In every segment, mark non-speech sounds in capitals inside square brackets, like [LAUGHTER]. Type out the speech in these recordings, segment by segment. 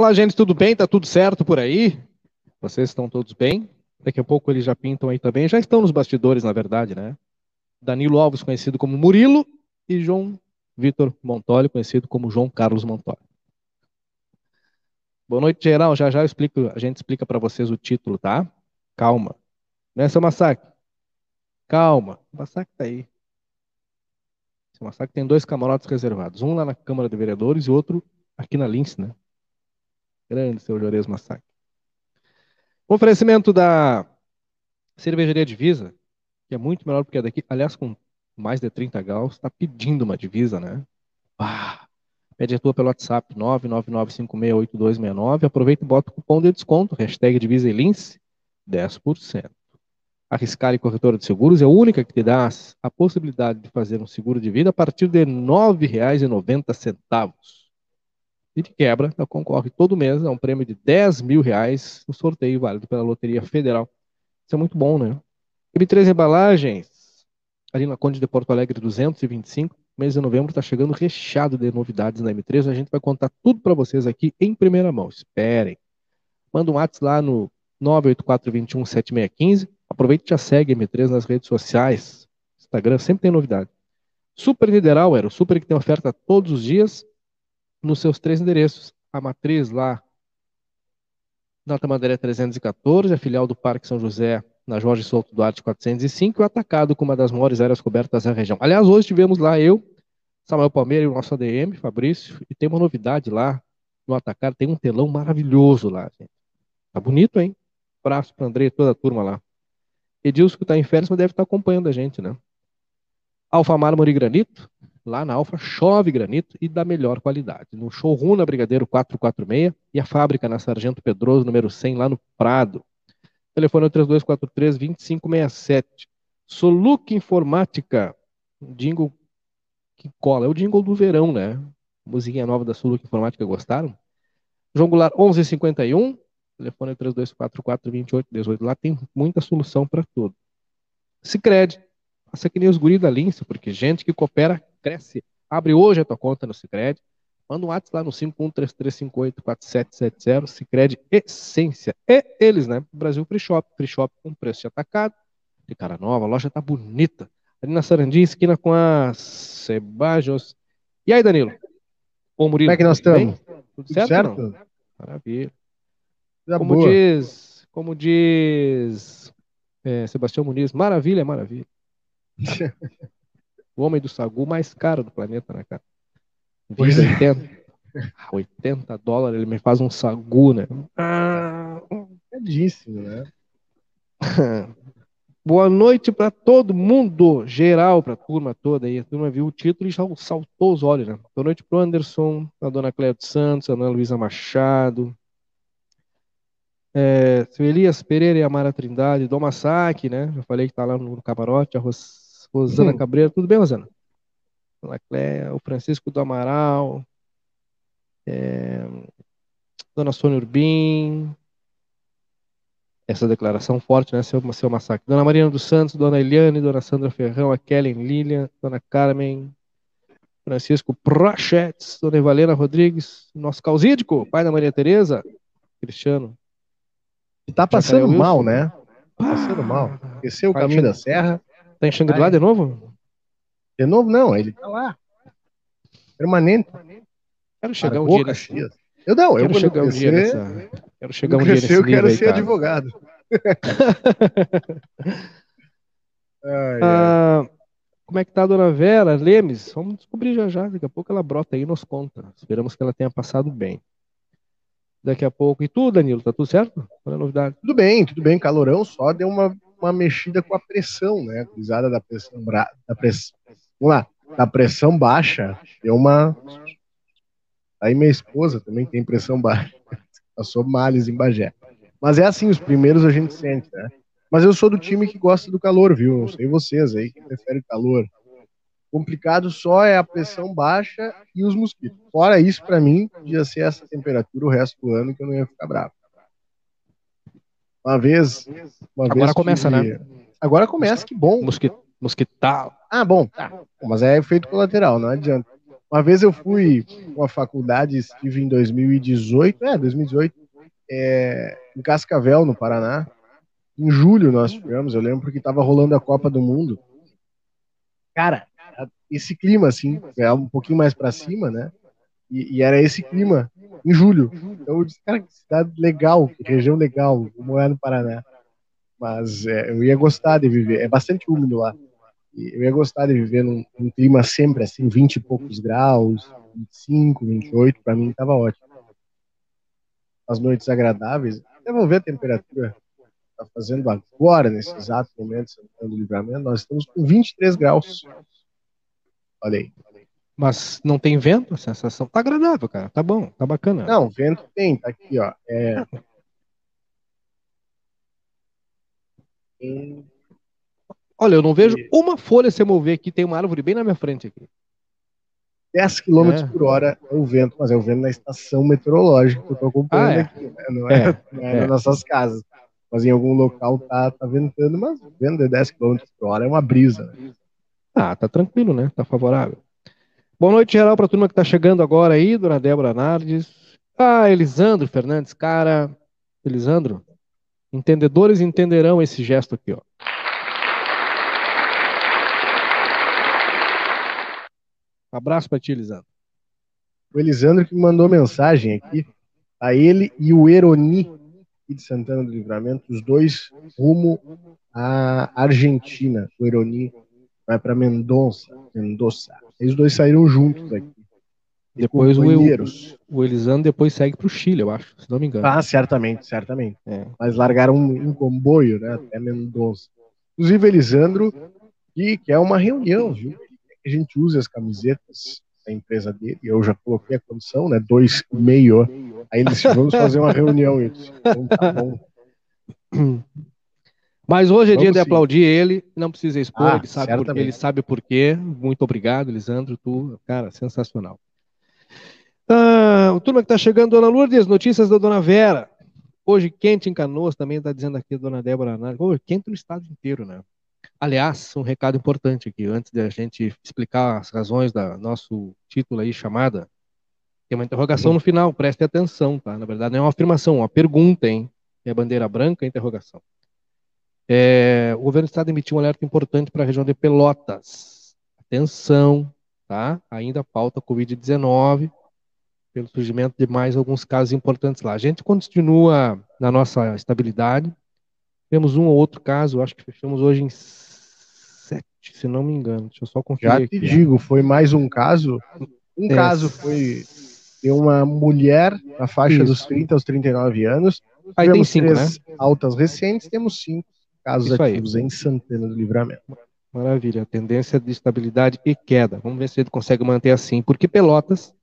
Olá, gente, tudo bem? Tá tudo certo por aí? Vocês estão todos bem? Daqui a pouco eles já pintam aí também. Já estão nos bastidores, na verdade, né? Danilo Alves, conhecido como Murilo, e João Vitor Montoli, conhecido como João Carlos Montoli. Boa noite, geral. Já já explico, a gente explica para vocês o título, tá? Calma. Não é seu massacre? Calma. O massacre tá aí. Seu massacre tem dois camarotes reservados. Um lá na Câmara de Vereadores e outro aqui na Lince, né? Grande seu Juarez Massacre. Oferecimento da Cervejaria Divisa, que é muito melhor porque é daqui, aliás, com mais de 30 graus, está pedindo uma divisa, né? Ah, pede a tua pelo WhatsApp 999568269. Aproveita e bota o cupom de desconto, hashtag Divisa Lince, 10%. A Riscale Corretora de Seguros é a única que te dá a possibilidade de fazer um seguro de vida a partir de R$ 9,90. E de quebra, ela concorre todo mês a um prêmio de 10 mil reais no sorteio válido pela Loteria Federal. Isso é muito bom, né? M3 Embalagens, ali na Conde de Porto Alegre 225, mês de novembro está chegando recheado de novidades na M3. A gente vai contar tudo para vocês aqui em primeira mão. Esperem. Manda um WhatsApp lá no 984217615 Aproveite e já segue M3 nas redes sociais. Instagram sempre tem novidade. Super Nideral era o super que tem oferta todos os dias nos seus três endereços. A matriz lá na Tamandaré 314, a filial do Parque São José na Jorge Souto Duarte 405 e o atacado com uma das maiores áreas cobertas da região. Aliás, hoje tivemos lá eu, Samuel Palmeira e o nosso ADM, Fabrício, e tem uma novidade lá no atacado, tem um telão maravilhoso lá, gente. Tá bonito, hein? Abraço para André e toda a turma lá. Edilson, que está em férias, mas deve estar tá acompanhando a gente, né? Alfa Mármore e Granito, lá na Alfa chove granito e da melhor qualidade. No showroom na Brigadeiro 446 e a fábrica na Sargento Pedroso, número 100, lá no Prado. Telefone é 3243-2567. Soluc Informática, jingle que cola. É o jingle do verão, né? Musiquinha nova da Soluc Informática, gostaram? João Goulart 1151, Telefone é 3244-2818. Lá tem muita solução para tudo. Sicredi faça que nem os guris da Lince, porque gente que coopera cresce. Abre hoje a tua conta no Sicredi Manda um WhatsApp lá no 5133584770. Sicredi Essência. E eles, né? Brasil Free Shop. Free Shop com preço de atacado. De cara nova, a loja tá bonita. Ali na Sarandi, esquina com a Sebajos. E aí, Danilo? Ô, Murilo. Como é que nós estamos? Tudo, Tudo certo? certo? Maravilha como boa. diz, como diz é, Sebastião Muniz, maravilha, maravilha. [LAUGHS] o homem do sagu mais caro do planeta, né, cara? Pois 80, 80 é. dólares, ele me faz um sagu, né? Ah, Cadíssimo, né? [LAUGHS] Boa noite para todo mundo, geral, para a turma toda aí. A turma viu o título e já saltou os olhos, né? Boa noite pro Anderson, a dona Cléia dos Santos, a dona Luísa Machado, é, seu Elias Pereira e a Mara Trindade, Dom Massac, né? Já falei que tá lá no camarote, a Ros, Rosana uhum. Cabreira, tudo bem, Rosana? Dona Cléia, o Francisco do Amaral, é, Dona Sônia Urbim, essa declaração forte, né, seu, seu massacre. Dona Marina dos Santos, Dona Eliane, Dona Sandra Ferrão, a Kellen Lilian, Dona Carmen, Francisco Prochetes, Dona Evalena Rodrigues, nosso causídico, pai da Maria Tereza, Cristiano, tá passando mal, né? Tá passando mal. Desceu o caminho da serra. Tá em Xangri-Lá de novo? De novo, não. Ele tá lá. Permanente. Quero chegar um dia nesse... Eu não, quero eu chegar um dia nessa... Quero chegar um dia nesse Eu quero ser aí, advogado. [LAUGHS] ai, ah, ai. Como é que tá a dona Vera Lemes? Vamos descobrir já já. Daqui a pouco ela brota aí e nos conta. Esperamos que ela tenha passado bem daqui a pouco. E tu, Danilo, tá tudo certo? Qual é a novidade? Tudo bem, tudo bem. Calorão só deu uma, uma mexida com a pressão, né? Cruzada da pressão, da pressão. Vamos lá, da pressão baixa, deu uma. Aí minha esposa também tem pressão baixa. [LAUGHS] Passou males em Bagé. Mas é assim, os primeiros a gente sente, né? Mas eu sou do time que gosta do calor, viu? Não sei vocês aí que preferem calor. Complicado só é a pressão baixa e os mosquitos. Fora isso, para mim, podia ser essa temperatura o resto do ano que eu não ia ficar bravo. Uma vez. Uma Agora vez começa, que... né? Agora começa, que bom. Mosquito, mosquital. Ah, bom. Tá. Mas é efeito colateral, não adianta. Uma vez eu fui com a faculdade, estive em 2018, é, 2018, é, em Cascavel, no Paraná. Em julho nós tivemos, eu lembro porque estava rolando a Copa do Mundo. Cara, esse clima, assim, é um pouquinho mais para cima, né? E, e, era esse clima em julho. Então eu disse, cara, que cidade legal, que região legal, vou morar no Paraná. Mas é, eu ia gostar de viver, é bastante úmido lá. Eu ia gostar de viver num, num clima sempre assim, 20 e poucos graus, 25, 28, para mim tava ótimo. As noites agradáveis, até vou ver a temperatura tá fazendo agora, nesse exato momento, do Livramento, nós estamos com 23 graus. Olha aí. Mas não tem vento? A sensação tá agradável, cara. Tá bom, tá bacana. Não, vento tem, tá aqui, ó. É... Olha, eu não vejo uma folha se mover aqui, tem uma árvore bem na minha frente aqui. 10 km é. por hora é o vento, mas é o vento na estação meteorológica que eu estou acompanhando ah, é. aqui, né? não é, é, não é, nas nossas casas. Mas em algum local tá, tá ventando, mas vento de 10 km por hora é uma brisa. Né? Ah, tá tranquilo, né? Tá favorável. Boa noite, geral, para a turma que está chegando agora aí, dona Débora Nardes. Ah, Elisandro Fernandes, cara. Elisandro, entendedores entenderão esse gesto aqui, ó. Abraço para ti, Elisandro. O Elisandro que mandou mensagem aqui, a ele e o Eroni de Santana do Livramento, os dois rumo à Argentina. O Eroni vai para Mendonça, Mendoza. Eles dois saíram juntos aqui. Depois o, o Elisandro depois segue para o Chile, eu acho, se não me engano. Ah, certamente, certamente. É. Mas largaram um, um comboio, né, até Mendonça. Inclusive, Elisandro, que, que é uma reunião, viu? a gente use as camisetas da empresa dele, eu já coloquei a condição, né? Dois e meio. Aí eles vamos fazer uma reunião. Isso. Então tá bom. [CLEARS THROAT] Mas hoje é Vamos dia de aplaudir ele, não precisa expor, ah, ele, sabe porque, ele sabe por quê. Muito obrigado, Lisandro, tu, cara, sensacional. Ah, o turma que está chegando, Dona Lourdes, notícias da Dona Vera. Hoje quente em Canoas, também está dizendo aqui a Dona Débora. Hoje quente no estado inteiro, né? Aliás, um recado importante aqui, antes de a gente explicar as razões da nosso título aí, chamada, tem uma interrogação no final, preste atenção, tá? Na verdade, não é uma afirmação, é uma pergunta, hein? É bandeira branca, interrogação. É, o governo do estado emitiu um alerta importante para a região de Pelotas. Atenção, tá? Ainda pauta Covid-19, pelo surgimento de mais alguns casos importantes lá. A gente continua na nossa estabilidade. Temos um ou outro caso, acho que fechamos hoje em sete, se não me engano. Deixa eu só conferir. Já te aqui. digo, foi mais um caso. Um é. caso foi de uma mulher na faixa Isso. dos 30 aos 39 anos. Aí tem cinco, né? altas recentes, temos cinco casos Isso ativos aí. em Santana do Livramento. Maravilha. Tendência de estabilidade e queda. Vamos ver se ele consegue manter assim. Porque Pelotas,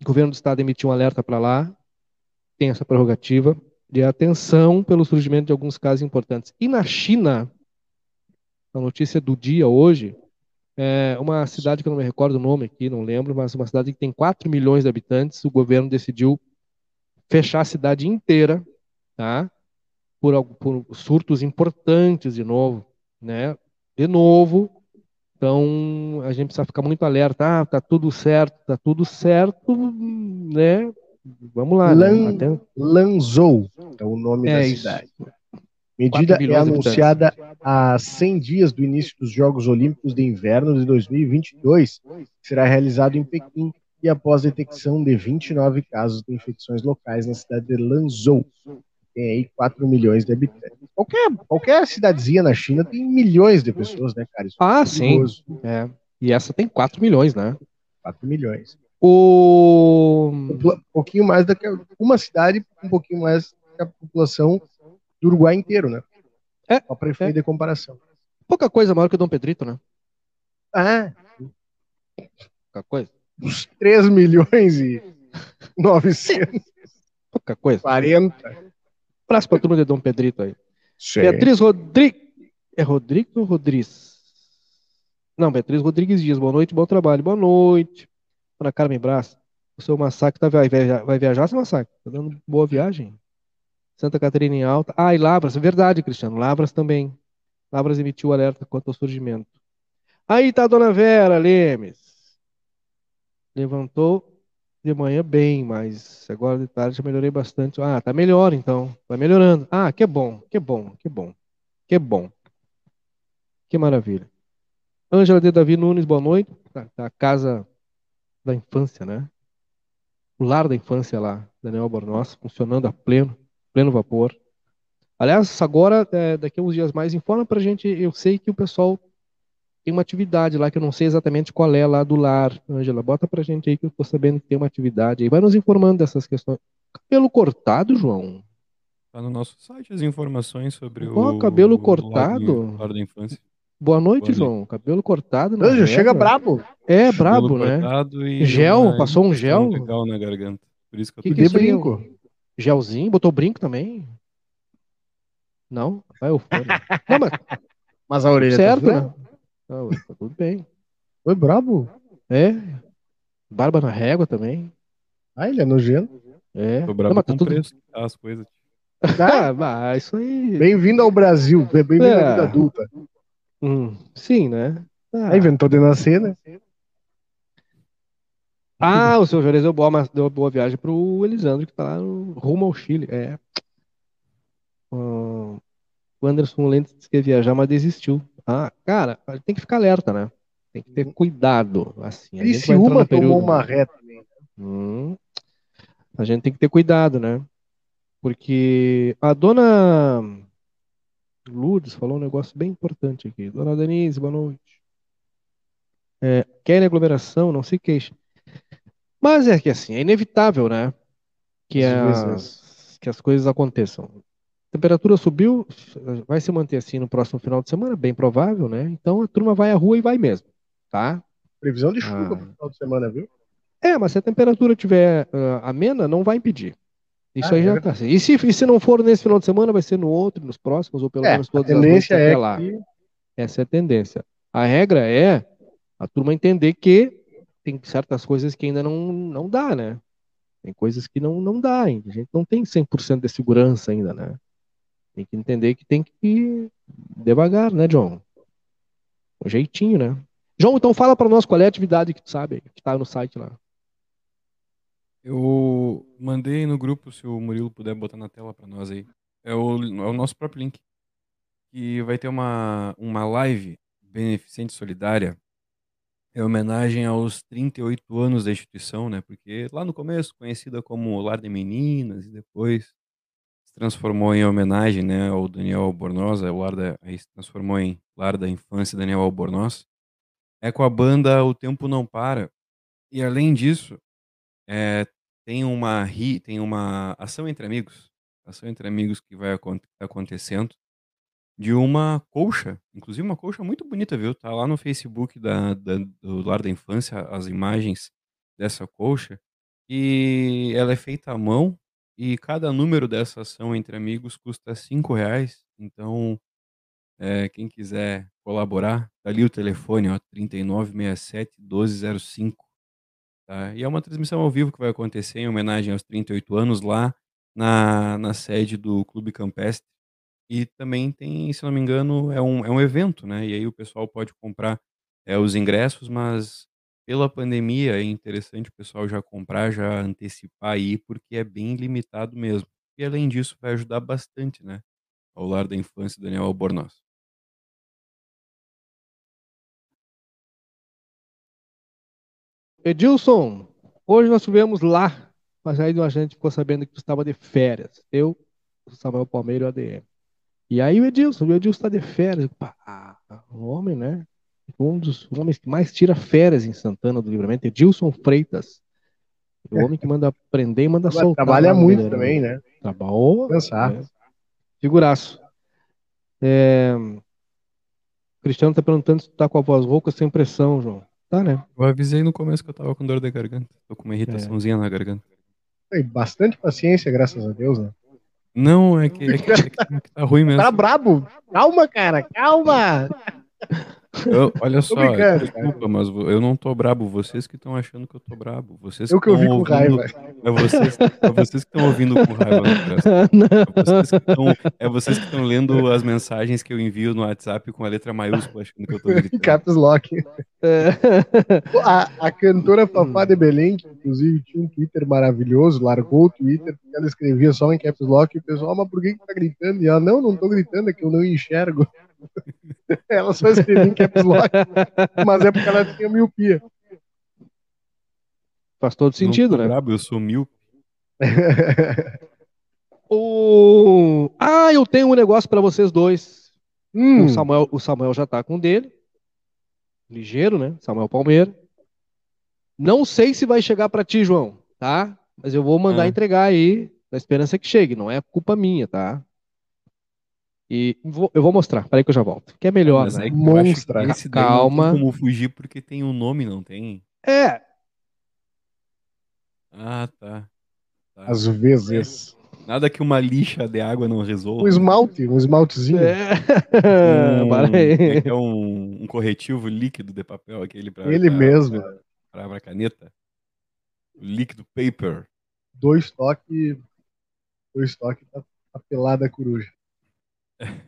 o governo do estado emitiu um alerta para lá, tem essa prerrogativa de atenção pelo surgimento de alguns casos importantes. E na China, a notícia do dia hoje, é uma cidade que eu não me recordo o nome aqui, não lembro, mas uma cidade que tem 4 milhões de habitantes, o governo decidiu fechar a cidade inteira, tá? Por, por surtos importantes de novo, né? De novo, então a gente precisa ficar muito alerta. Ah, tá tudo certo, tá tudo certo, né? Vamos lá. Né? Lan, né? Lanzhou é o nome é da isso. cidade. Medida é anunciada há 100 dias do início dos Jogos Olímpicos de Inverno de 2022, que será realizado em Pequim e após detecção de 29 casos de infecções locais na cidade de Lanzhou, tem aí 4 milhões de habitantes. Qualquer, qualquer cidadezinha na China tem milhões de pessoas, né, cara? Isso ah, é sim. É. E essa tem 4 milhões, né? 4 milhões. O... Um pouquinho mais da que uma cidade, um pouquinho mais que a população do Uruguai inteiro, né? É. Só para efeito é. de comparação. Pouca coisa maior que o Dom Pedrito, né? Ah. Pouca coisa. Uns 3 milhões e 900. Pouca coisa. 40. Abraço pra turma de Dom Pedrito aí. Sim. Beatriz Rodrigues. É Rodrigues ou Rodrigues? Não, Beatriz Rodrigues Dias. Boa noite, bom trabalho. Boa noite. Ana Carmen Brás. O seu massacre tá, vai, viajar, vai viajar, seu massacre? Tá dando boa viagem? Santa Catarina em alta. Ah, e Labras. Verdade, Cristiano. Labras também. Labras emitiu alerta quanto ao surgimento. Aí tá a dona Vera Lemes. Levantou de manhã bem, mas agora de tarde já melhorei bastante. Ah, tá melhor então. Tá melhorando. Ah, que bom, que bom, que bom. Que bom. Que maravilha. Ângela de Davi Nunes, boa noite. Da, da casa da infância, né? O lar da infância lá, Daniel Bornoz, funcionando a pleno, pleno vapor. Aliás, agora, é, daqui a uns dias mais, informa pra gente. Eu sei que o pessoal tem uma atividade lá que eu não sei exatamente qual é lá do lar. Ângela, bota pra gente aí que eu tô sabendo que tem uma atividade aí. Vai nos informando dessas questões. Cabelo cortado, João? Tá no nosso site as informações sobre oh, o. cabelo cortado? Lar da infância. Boa noite, Boa João. Cabelo cortado. na Ângela, chega brabo. É, Cabelo brabo, né? e Gel? uma Passou um gel? legal na garganta. Por isso que eu Que tô que é E de aí? brinco. Gelzinho? Botou brinco também? Não? Vai o fone. [LAUGHS] Não, mas Mas a orelha certo, tá né? Não, tá tudo bem. Foi brabo. É. Barba na régua também. Ah, ele é nojento. É. tô Não, bravo mas tá com tudo... preço, tá, as coisas. [LAUGHS] Ah, mas isso aí. Bem-vindo ao Brasil. Bem-vindo É. à vida adulta. Hum, sim, né? Ah, Aí inventou de nascer, né? Ah, o seu Juarez deu boa, mas deu boa viagem pro Elisandro, que tá lá no, rumo ao Chile. É. O Anderson Lentes disse que ia viajar, mas desistiu. Ah, cara, tem que ficar alerta, né? Tem que ter cuidado. Assim, a gente vai entrar Criciúma no período. tomou uma ré também. Hum, a gente tem que ter cuidado, né? Porque a dona Lourdes falou um negócio bem importante aqui. Dona Denise, boa noite. É, quer aglomeração, não se queixe. Mas é que assim, é inevitável, né? Que as, que as coisas aconteçam. Temperatura subiu, vai se manter assim no próximo final de semana, bem provável, né? Então a turma vai à rua e vai mesmo, tá? Previsão de chuva Ah. pro final de semana, viu? É, mas se a temperatura tiver ah, amena, não vai impedir. Isso Ah, aí é já verdade. tá. E se, e se não for nesse final de semana, vai ser no outro, nos próximos, ou pelo É, menos a todas as noites tendência até é lá. que Essa é a tendência. A regra é a turma entender que tem certas coisas que ainda não, não dá, né? Tem coisas que não, não dá ainda. A gente não tem 100% de segurança ainda, né? Tem que entender que tem que ir devagar, né, John? Um jeitinho, né? João, então fala pra nós qual é a atividade que tu sabe, que tá no site lá. Eu mandei no grupo, se o Murilo puder botar na tela pra nós aí. É o, é o nosso próprio link. Que vai ter uma, uma live beneficente solidária em homenagem aos 38 anos da instituição, né? Porque lá no começo, conhecida como Lar de Meninas, e depois se transformou em homenagem, né, ao Daniel Albornoz, o lar da, aí se transformou em Lar da Infância Daniel Albornoz. É com a banda O Tempo Não Para. E além disso, é, tem uma tem uma ação entre amigos, ação entre amigos que vai acon- acontecendo de uma colcha, inclusive uma colcha muito bonita, viu? Tá lá no Facebook da, da- do Lar da Infância as imagens dessa colcha e ela é feita à mão e cada número dessa ação entre amigos custa cinco reais. Então, é, quem quiser colaborar, tá ali o telefone, ó, 3967 1205. Tá? E é uma transmissão ao vivo que vai acontecer em homenagem aos 38 anos lá na, na sede do Clube Campestre. E também tem, se não me engano, é um, é um evento, né? E aí o pessoal pode comprar é, os ingressos, mas pela pandemia é interessante o pessoal já comprar, já antecipar aí, porque é bem limitado mesmo. E além disso, vai ajudar bastante, né? Ao lar da infância Daniel Albornoz. Edilson, hoje nós tivemos lá, mas aí a gente ficou sabendo que tu estava de férias. Eu, o Samuel Palmeiro ADM. E aí o Edilson, o Edilson está de férias. Pá, o homem, né? Um dos homens que mais tira férias em Santana do Livramento, Edilson Freitas. O homem que manda prender e manda soltar. trabalha no muito também, né? Trabalhou. Pensar. É. Figuraço. É, O Cristiano tá perguntando se tu tá com a voz rouca sem pressão, João. Tá, né? Eu avisei no começo que eu tava com dor de garganta. Tô com uma irritaçãozinha na garganta. Tem bastante paciência, graças a Deus, né? Não, é que, é que, é que, é que tá ruim mesmo. Tá brabo. Calma, cara, calma. [LAUGHS] Eu- olha [LAUGHS] só, desculpa, mas eu não tô brabo. Vocês que estão achando que eu tô brabo. Vocês Eu que ouvi tão com ouvindo- raiva. É vocês, é vocês que estão ouvindo com raiva. [LAUGHS] É vocês que tão- É estão lendo as mensagens que eu envio no WhatsApp com a letra maiúscula, achando que eu tô [LAUGHS] gritando. caps lock. É. A, a cantora Fafá de Belém, que inclusive tinha um Twitter maravilhoso, largou o Twitter, porque ela escrevia só em caps lock, e o pessoal, "Ah, mas por que, que tá gritando? E ela, não, não tô gritando, é que eu não enxergo. Ela só escrevia em caps lock, mas é porque ela tinha miopia. Faz todo sentido, né? brabo, eu sou mil. [LAUGHS] O... Ah, eu tenho um negócio pra vocês dois. Hum, O, Samuel, o Samuel já tá com o dele. Ligeiro, né? Samuel Palmeira. Não sei se vai chegar pra ti, João, tá? Mas eu vou mandar Ah. entregar aí, na esperança que chegue. Não é culpa minha, tá? E vou- eu vou mostrar. Peraí que eu já volto. Que é melhor, Mas né? é Monstra. esse Calma. não tem como fugir porque tem um nome, não tem? É, Ah, tá. Tá. às vezes. Nada que uma lixa de água não resolva. Um esmalte, um esmaltezinho. é. Um, [LAUGHS] Para aí. é que é um, um corretivo líquido de papel, aquele pra, Ele pra- mesmo. Pra, pra caneta. O líquido paper. Dois toques. Dois toques tá, tá pelada coruja.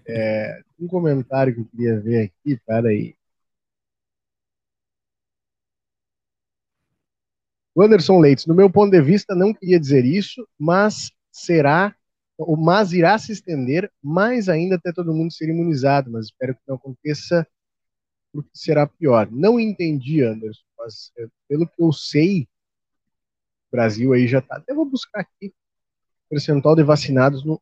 É, um comentário que eu queria ver aqui, peraí. O Anderson Leites, no meu ponto de vista, não queria dizer isso, mas será, ou mas irá se estender mais ainda até todo mundo ser imunizado, mas espero que não aconteça, porque será pior. Não entendi, Anderson, mas é, pelo que eu sei, o Brasil aí já está. Até vou buscar aqui percentual de vacinados no.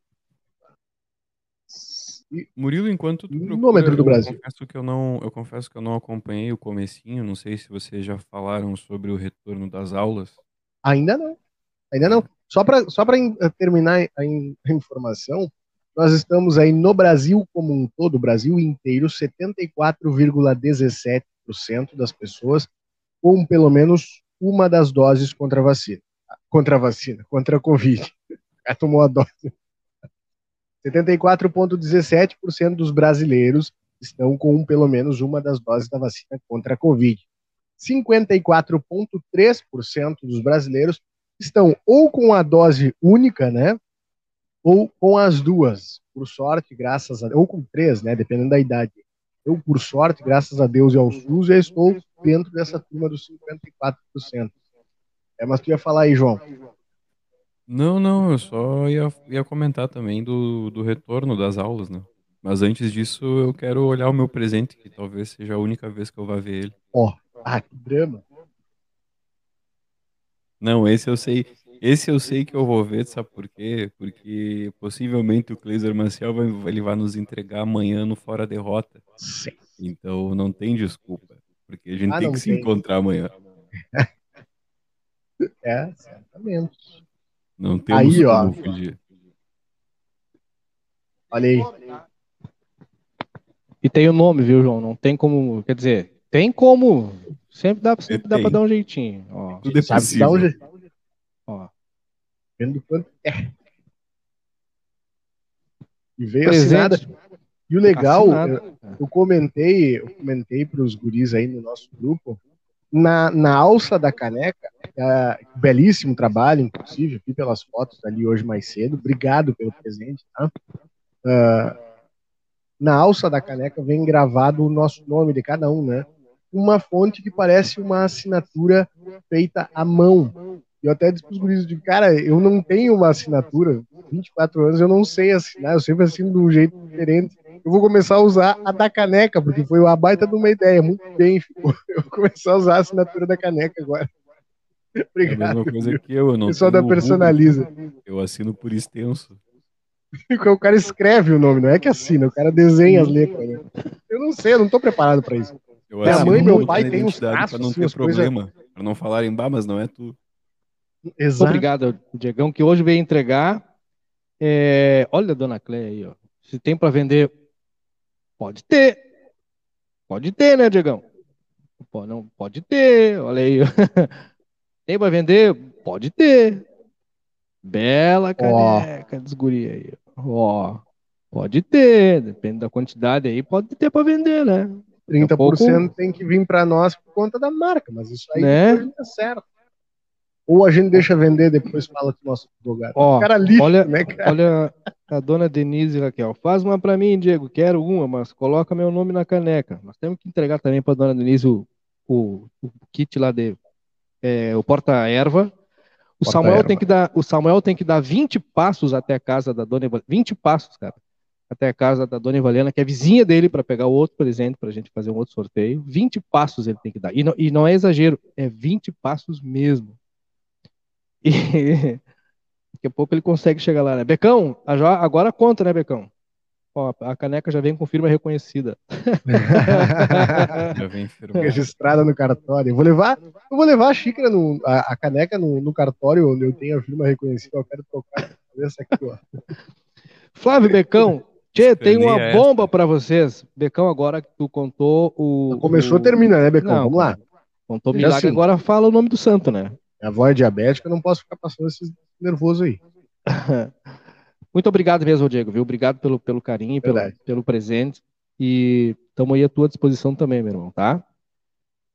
Murilo, enquanto tu procura, Número do eu Brasil. confesso que eu não, eu confesso que eu não acompanhei o comecinho, não sei se vocês já falaram sobre o retorno das aulas. Ainda não. Ainda não. Só para só pra in- terminar a, in- a informação, nós estamos aí no Brasil como um todo, o Brasil inteiro, 74,17% das pessoas com pelo menos uma das doses contra a vacina. Contra a vacina, contra a Covid. [LAUGHS] Já tomou a dose. 74,17% dos brasileiros estão com pelo menos uma das doses da vacina contra a Covid. 54,3% dos brasileiros estão ou com a dose única, né? Ou com as duas. Por sorte, graças a ou com três, né? Dependendo da idade. Eu, por sorte, graças a Deus e ao SUS, já estou dentro dessa turma dos 54%. É, mas tu ia falar aí, João. Não, não, eu só ia, ia comentar também do, do retorno das aulas, né? Mas antes disso, eu quero olhar o meu presente, que talvez seja a única vez que eu vá ver ele. Ó, ah, que drama. Não, esse eu sei. Esse eu sei que eu vou ver, sabe por quê? Porque possivelmente o Cleiser Maciel vai, ele vai nos entregar amanhã no Fora Derrota. Sim. Então não tem desculpa. Porque a gente Ah, tem que se tem. encontrar amanhã. [LAUGHS] É, certamente. Não temos Aí, ó. como fugir. Olha aí. E tem o nome, viu, João? Não tem como. Quer dizer, tem como. Sempre dá, sempre dá pra dar um jeitinho. Ó, Tudo é Sabe que dá um possível. jeito. ó. Vendo quanto é. E veio Presente. assinada. E o legal, Assinado. eu, eu comentei, eu comentei para os guris aí no nosso grupo, na, na alça da caneca, é, belíssimo trabalho, inclusive, vi pelas fotos ali hoje mais cedo. Obrigado pelo presente, tá? Ah, na alça da caneca vem gravado o nosso nome de cada um, né? Uma fonte que parece uma assinatura feita à mão. E eu até disse para os guris, de cara, eu não tenho uma assinatura, 24 anos, eu não sei assinar, eu sempre assino de um jeito diferente. Eu vou começar a usar a da caneca, porque foi uma baita de uma ideia, muito bem, ficou. Eu vou começar a usar a assinatura da caneca agora. [LAUGHS] É a Obrigado. mesma coisa que eu. eu não Pessoal da Personaliza. Google, Eu assino por extenso. [LAUGHS] O cara escreve o nome, não é que assina, o cara desenha as letras. Né? Eu não sei, eu não tô preparado para isso. Eu Minha mãe e meu pai têm uns traços, pra não assim, ter coisas- problema. Pra não falarem, bah, mas não é tu. Exato. Obrigado, Diegão, que hoje veio entregar. É, olha, dona Cleia aí, ó. Se tem para vender, pode ter. Pode ter, né, Diegão? Pô, não, pode ter, olha aí. [LAUGHS] Tem para vender? Pode ter. Bela caneca dos guri aí. Ó, pode ter, depende da quantidade aí, pode ter para vender, né? 30% pouco- tem que vir para nós por conta da marca, mas isso aí Né? não é certo. Ou a gente deixa vender depois fala com o nosso advogado. Ó, cara lixo, olha- né, cara? Olha a dona Denise Raquel. Faz uma pra mim, Diego. Quero uma, mas coloca meu nome na caneca. Nós temos que entregar também pra dona Denise o, o, o kit lá de é, o porta-erva. O Samuel Porta-erva. tem que dar, o Samuel tem que dar 20 passos até a casa da dona Eva- 20 passos, cara. Até a casa da dona Evaliana, que é vizinha dele, para pegar outro presente pra gente fazer um outro sorteio. 20 passos ele tem que dar. E não, e não é exagero, é 20 passos mesmo. E [LAUGHS] daqui a pouco ele consegue chegar lá, né? Becão, a agora conta, né, Becão? Ó, a caneca já vem com firma reconhecida. Já vem firme. Registrada no cartório. Eu vou levar, eu vou levar a xícara, no, a, a caneca no, no cartório onde eu tenho a firma reconhecida. Eu quero trocar essa aqui, ó. Flávio Becão, Tchê, tem uma Escaneia bomba pra vocês. Becão, agora que tu contou o. Começou, o... termina, né, Becão? Não, Vamos lá. Contou milagre, sim. agora fala o nome do santo, né? Minha avó é diabética, eu não posso ficar passando esses nervoso aí. [LAUGHS] Muito obrigado mesmo, Diego, viu? Obrigado pelo, pelo carinho, pelo, pelo presente. E estamos aí à tua disposição também, meu irmão, tá?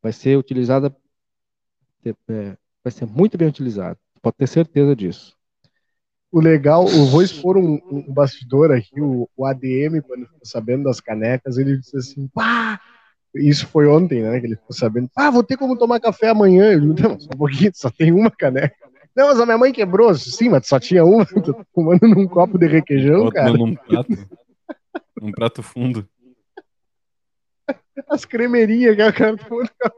Vai ser utilizada, é, vai ser muito bem utilizado. Pode ter certeza disso. O legal, eu vou expor um, um bastidor aqui, o, o ADM, quando ficou sabendo das canecas, ele disse assim, pá! Isso foi ontem, né? Que ele ficou sabendo, ah, vou ter como tomar café amanhã. Eu não, só um pouquinho, só tem uma caneca. Não, mas a minha mãe quebrou. Sim, mas só tinha uma. Tô tomando num copo de requeijão, cara. num prato. Num prato fundo. As cremeirinhas que a cara tomando café.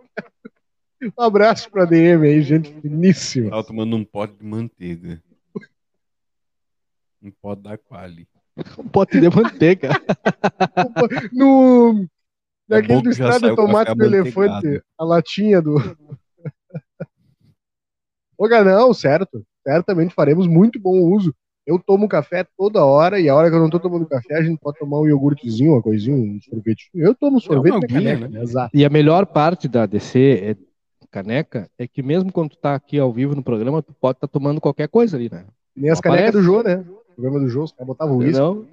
Um abraço pra ADM aí, gente finíssima. Tava tomando um pote de manteiga. Um pote da Quali. Um pote de manteiga. No. É Naquele do saiu Tomate do Elefante, a latinha do. Ô, não, certo. Certamente faremos muito bom uso. Eu tomo café toda hora e a hora que eu não tô tomando café, a gente pode tomar um iogurtezinho, uma coisinha, um sorvete. Eu tomo sorvete uma na aguinha, caneca, né? Exato. E a melhor parte da DC é, caneca é que mesmo quando tu tá aqui ao vivo no programa, tu pode estar tomando qualquer coisa ali, né? Que Nem as Não canecas aparece. do Jô, né? O programa do Jô, os caras botavam isso. Não?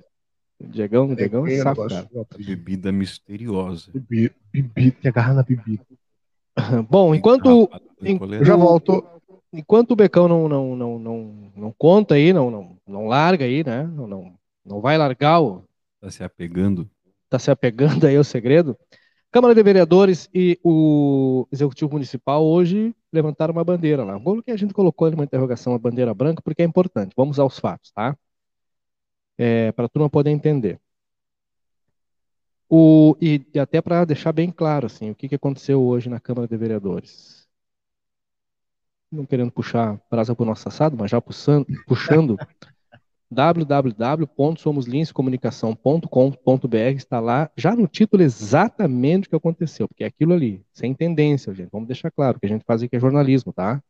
Diegão, Diegão é safo, cara. Bebida misteriosa. Bebida, te agarra na bebida. Bom, enquanto, em-. Eu já volto. Enquanto o Becão não, não, não, não, não conta aí, não, não, não larga aí, né? Não, não, não vai largar o, Tá se apegando. está se apegando aí ao segredo. Câmara de Vereadores e o Executivo Municipal hoje levantaram uma bandeira lá. O que a gente colocou ali uma interrogação, a bandeira branca, porque é importante. Vamos aos fatos, tá? É, para a turma poder entender. O, e, e até para deixar bem claro assim, o que, que aconteceu hoje na Câmara de Vereadores. Não querendo puxar brasa para o nosso assado, mas já puxando, [LAUGHS] puxando www.somoslinscomunicação.com.br está lá, já no título exatamente o que aconteceu, porque é aquilo ali, sem tendência, gente. Vamos deixar claro que a gente faz aqui é jornalismo, tá?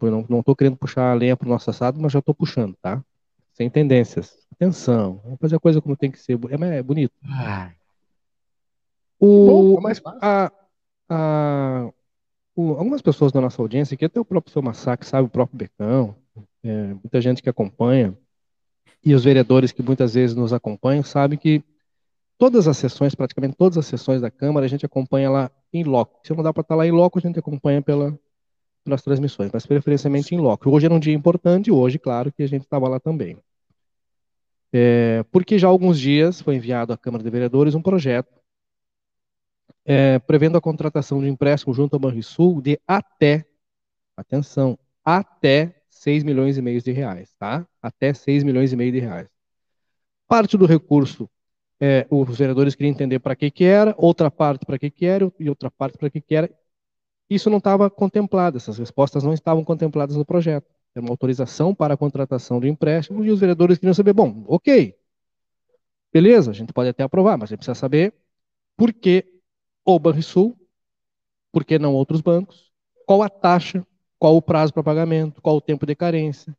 Eu não, não tô querendo puxar a lenha pro nosso assado, mas já tô puxando, tá? Sem tendências. Atenção, vamos fazer a coisa como tem que ser. É, é bonito. Ah, O, bom, é mais fácil. a, a, o- algumas pessoas da nossa audiência, aqui até o próprio seu Massacre sabe, o próprio Becão, é, muita gente que acompanha, e os vereadores que muitas vezes nos acompanham, sabem que todas as sessões, praticamente todas as sessões da Câmara, a gente acompanha lá em loco. Se não dá para estar lá em loco, a gente acompanha pela, pelas transmissões, mas preferencialmente em loco. Hoje era um dia importante, hoje, claro, que a gente estava lá também. É, porque já há alguns dias foi enviado à Câmara de Vereadores um projeto é, prevendo a contratação de empréstimo junto ao Banrisul de até, atenção, até 6 milhões e meio de reais, tá? Até 6 milhões e meio de reais. Parte do recurso, é, os vereadores queriam entender para que que era, outra parte para que que era e outra parte para que que era. Isso não estava contemplado, essas respostas não estavam contempladas no projeto. Era uma autorização para a contratação de empréstimo e os vereadores queriam saber, bom, ok, beleza, a gente pode até aprovar, mas a gente precisa saber por que o Banrisul, por que não outros bancos, qual a taxa, qual o prazo para pagamento, qual o tempo de carência,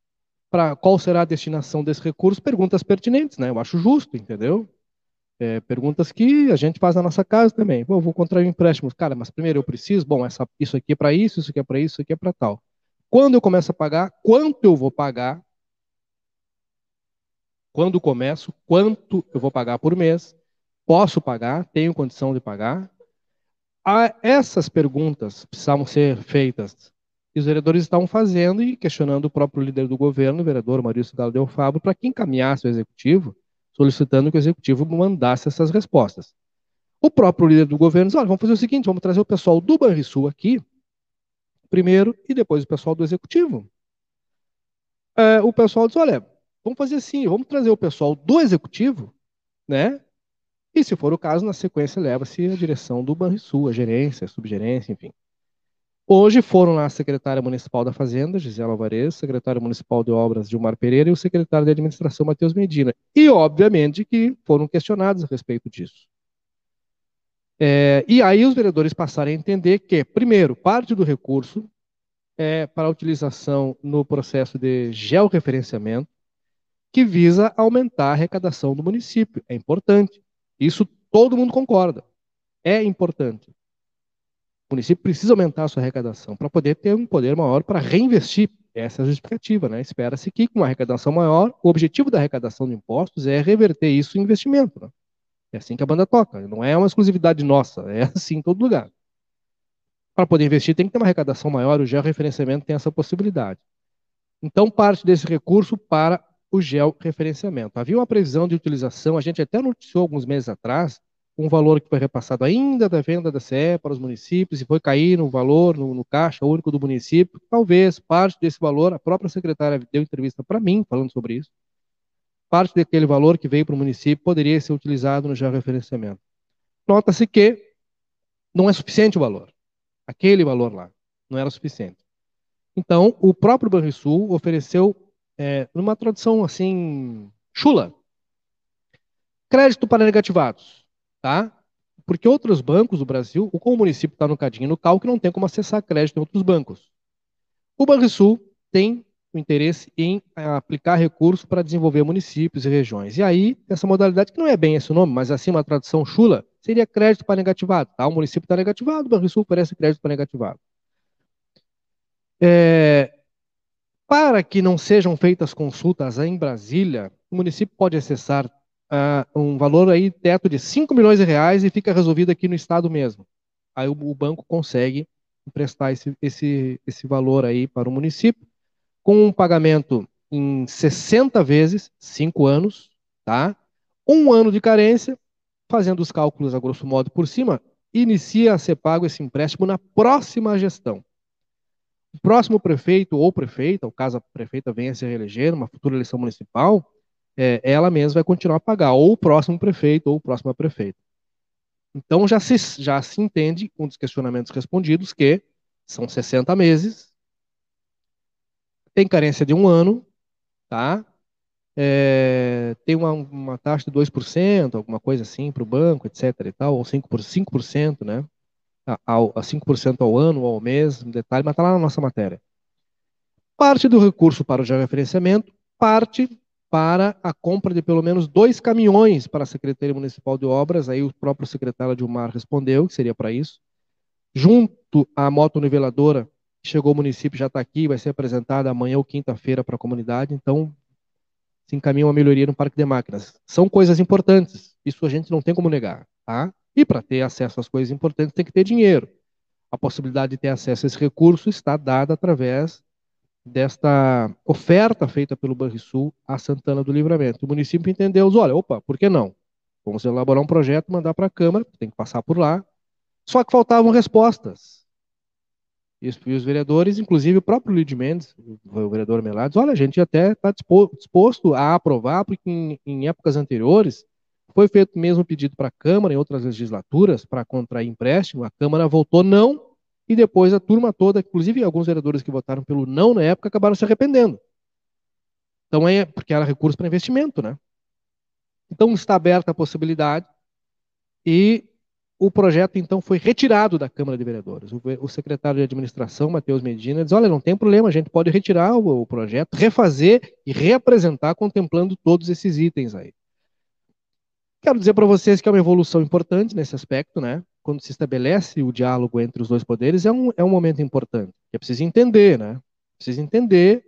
pra, qual será a destinação desse recurso, perguntas pertinentes, né? Eu acho justo, entendeu? É, perguntas que a gente faz na nossa casa também. Eu vou contrair um empréstimo. Cara, mas primeiro eu preciso, bom, essa, isso aqui é para isso, isso aqui é para isso, isso aqui é para tal. Quando eu começo a pagar, quanto eu vou pagar? Quando começo, quanto eu vou pagar por mês? posso pagar, tenho condição de pagar. Ah, essas perguntas precisavam ser feitas e os vereadores estavam fazendo e questionando o próprio líder do governo, o vereador Maurício Galo Del Fabro, para que encaminhasse o executivo, solicitando que o executivo mandasse essas respostas. O próprio líder do governo disse: olha, vamos fazer o seguinte, vamos trazer o pessoal do Banrisul aqui, primeiro, e depois o pessoal do executivo. É, o pessoal disse: olha, vamos fazer assim, vamos trazer o pessoal do executivo, né? E se for o caso, na sequência leva-se a direção do Banrisul, a gerência, a subgerência, enfim. Hoje foram lá a secretária municipal da Fazenda, Gisela Alvarez, secretário municipal de obras, Gilmar Pereira, e o secretário de administração, Matheus Medina. E, obviamente, que foram questionados a respeito disso. É, e aí os vereadores passaram a entender que, primeiro, parte do recurso é para utilização no processo de georreferenciamento, que visa aumentar a arrecadação do município. É importante. Isso todo mundo concorda. É importante. O município precisa aumentar a sua arrecadação para poder ter um poder maior para reinvestir. Essa é a justificativa, né? Espera-se que, com uma arrecadação maior, o objetivo da arrecadação de impostos é reverter isso em investimento. Né? É assim que a banda toca. Não é uma exclusividade nossa, é assim em todo lugar. Para poder investir, tem que ter uma arrecadação maior, o georreferenciamento tem essa possibilidade. Então, parte desse recurso para o georreferenciamento. Havia uma previsão de utilização, a gente até noticiou alguns meses atrás, um valor que foi repassado ainda da venda da CE para os municípios e foi cair no valor, no, no, caixa único do município. Talvez parte desse valor, a própria secretária deu entrevista para mim falando sobre isso, parte daquele valor que veio para o município poderia ser utilizado no georreferenciamento. Nota-se que não é suficiente o valor. Aquele valor lá não era suficiente. Então, o próprio Banrisul ofereceu, é, numa tradução assim, chula, crédito para negativados tá? Porque outros bancos do Brasil, como o município está no cadinho no CAL, que não tem como acessar crédito em outros bancos. O Banrisul tem o interesse em eh, aplicar recursos para desenvolver municípios e regiões. E aí, essa modalidade, que não é bem esse nome, mas assim uma tradução chula, seria crédito para negativado. Tá? O município está negativado, o Banrisul oferece crédito para negativado. É, para que não sejam feitas consultas em Brasília, o município pode acessar uh, um valor aí, teto de 5 milhões de reais e fica resolvido aqui no estado mesmo. Aí o, o banco consegue emprestar esse, esse, esse valor aí para o município, com um pagamento em 60 vezes, 5 anos, tá? Um ano de carência, fazendo os cálculos a grosso modo por cima, inicia a ser pago esse empréstimo na próxima gestão. Próximo prefeito ou prefeita, o caso a prefeita venha a se reeleger numa futura eleição municipal, é, ela mesma vai continuar a pagar, ou o próximo prefeito, ou o próximo prefeito. Então já se, já se entende, um dos questionamentos respondidos, que são 60 meses, tem carência de um ano, tá? É, tem uma, uma, taxa de 2%, alguma coisa assim, para o banco, etc. e tal, ou 5%, por, 5% né? A, a, a 5% ao ano ou ao mês, um detalhe, mas está lá na nossa matéria. Parte do recurso para o georreferenciamento, parte para a compra de pelo menos dois caminhões para a Secretaria Municipal de Obras, aí o próprio secretário Dilmar respondeu que seria para isso. Junto à moto niveladora, que chegou ao município, já está aqui, vai ser apresentada amanhã ou quinta-feira para a comunidade, então se encaminha uma melhoria no parque de máquinas. São coisas importantes, isso a gente não tem como negar, tá? E para ter acesso às coisas importantes tem que ter dinheiro. A possibilidade de ter acesso a esse recurso está dada através desta oferta feita pelo Banrisul a Santana do Livramento. O município entendeu, olha, opa, por que não? Vamos elaborar um projeto, mandar para a Câmara, tem que passar por lá. Só que faltavam respostas. E os vereadores, inclusive o próprio Luiz Mendes, o vereador Melades, olha, a gente até está disposto a aprovar, porque em, em épocas anteriores foi feito mesmo pedido para a Câmara, em outras legislaturas, para contrair empréstimo, a Câmara voltou não, e depois a turma toda, inclusive alguns vereadores que votaram pelo não na época, acabaram se arrependendo. Então é porque era recurso para investimento, né? Então está aberta a possibilidade e o projeto então foi retirado da Câmara de Vereadores. O, secretário de administração, Matheus Medina, diz: olha, não tem problema, a gente pode retirar o projeto, refazer e reapresentar contemplando todos esses itens aí. Quero dizer para vocês que é uma evolução importante nesse aspecto, né? quando se estabelece o diálogo entre os dois poderes, é um, é um momento importante. É preciso entender, né? Precisa entender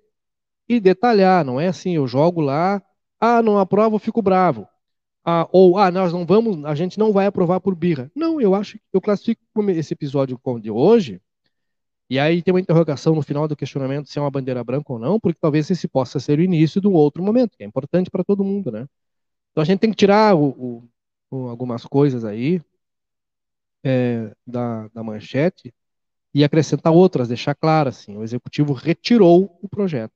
e detalhar. Não é assim, eu jogo lá, ah, não aprovo, fico bravo. ah, ou ah, nós não vamos, a gente não vai aprovar por birra. Não, eu acho que eu classifico esse episódio como de hoje. E aí tem uma interrogação no final do questionamento se é uma bandeira branca ou não, porque talvez esse possa ser o início de um outro momento, que é importante para todo mundo, né? Então a gente tem que tirar o, o, algumas coisas aí é, da, da manchete e acrescentar outras, deixar claro assim, o executivo retirou o projeto,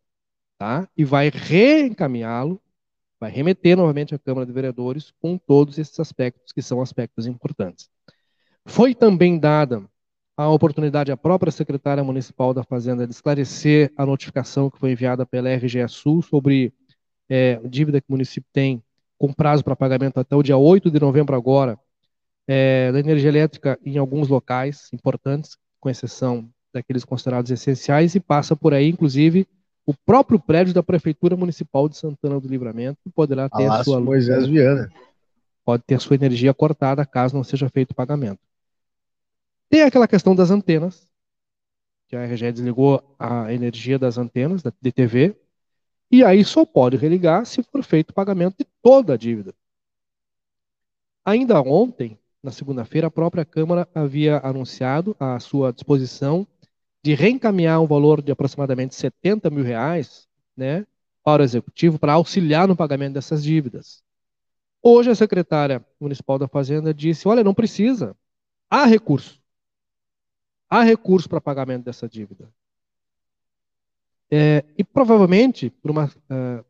tá? E vai reencaminhá-lo, vai remeter novamente à Câmara de Vereadores com todos esses aspectos que são aspectos importantes. Foi também dada a oportunidade à própria secretária municipal da Fazenda de esclarecer a notificação que foi enviada pela RGE Sul sobre é, dívida que o município tem com prazo para pagamento até o dia 8 de novembro agora, é, da energia elétrica em alguns locais importantes, com exceção daqueles considerados essenciais, e passa por aí, inclusive, o próprio prédio da Prefeitura Municipal de Santana do Livramento, que poderá ter a sua Moisés Viana. pode ter sua energia cortada caso não seja feito o pagamento. Tem aquela questão das antenas, que a RGE desligou a energia das antenas de TV, e aí só pode religar se for feito o pagamento de toda a dívida. Ainda ontem, na segunda-feira, a própria Câmara havia anunciado a sua disposição de reencaminhar um valor de aproximadamente 70 mil reais né, para o Executivo para auxiliar no pagamento dessas dívidas. Hoje, a secretária municipal da Fazenda disse: olha, não precisa, há recurso. Há recurso para pagamento dessa dívida. É, e provavelmente, por, uma, uh,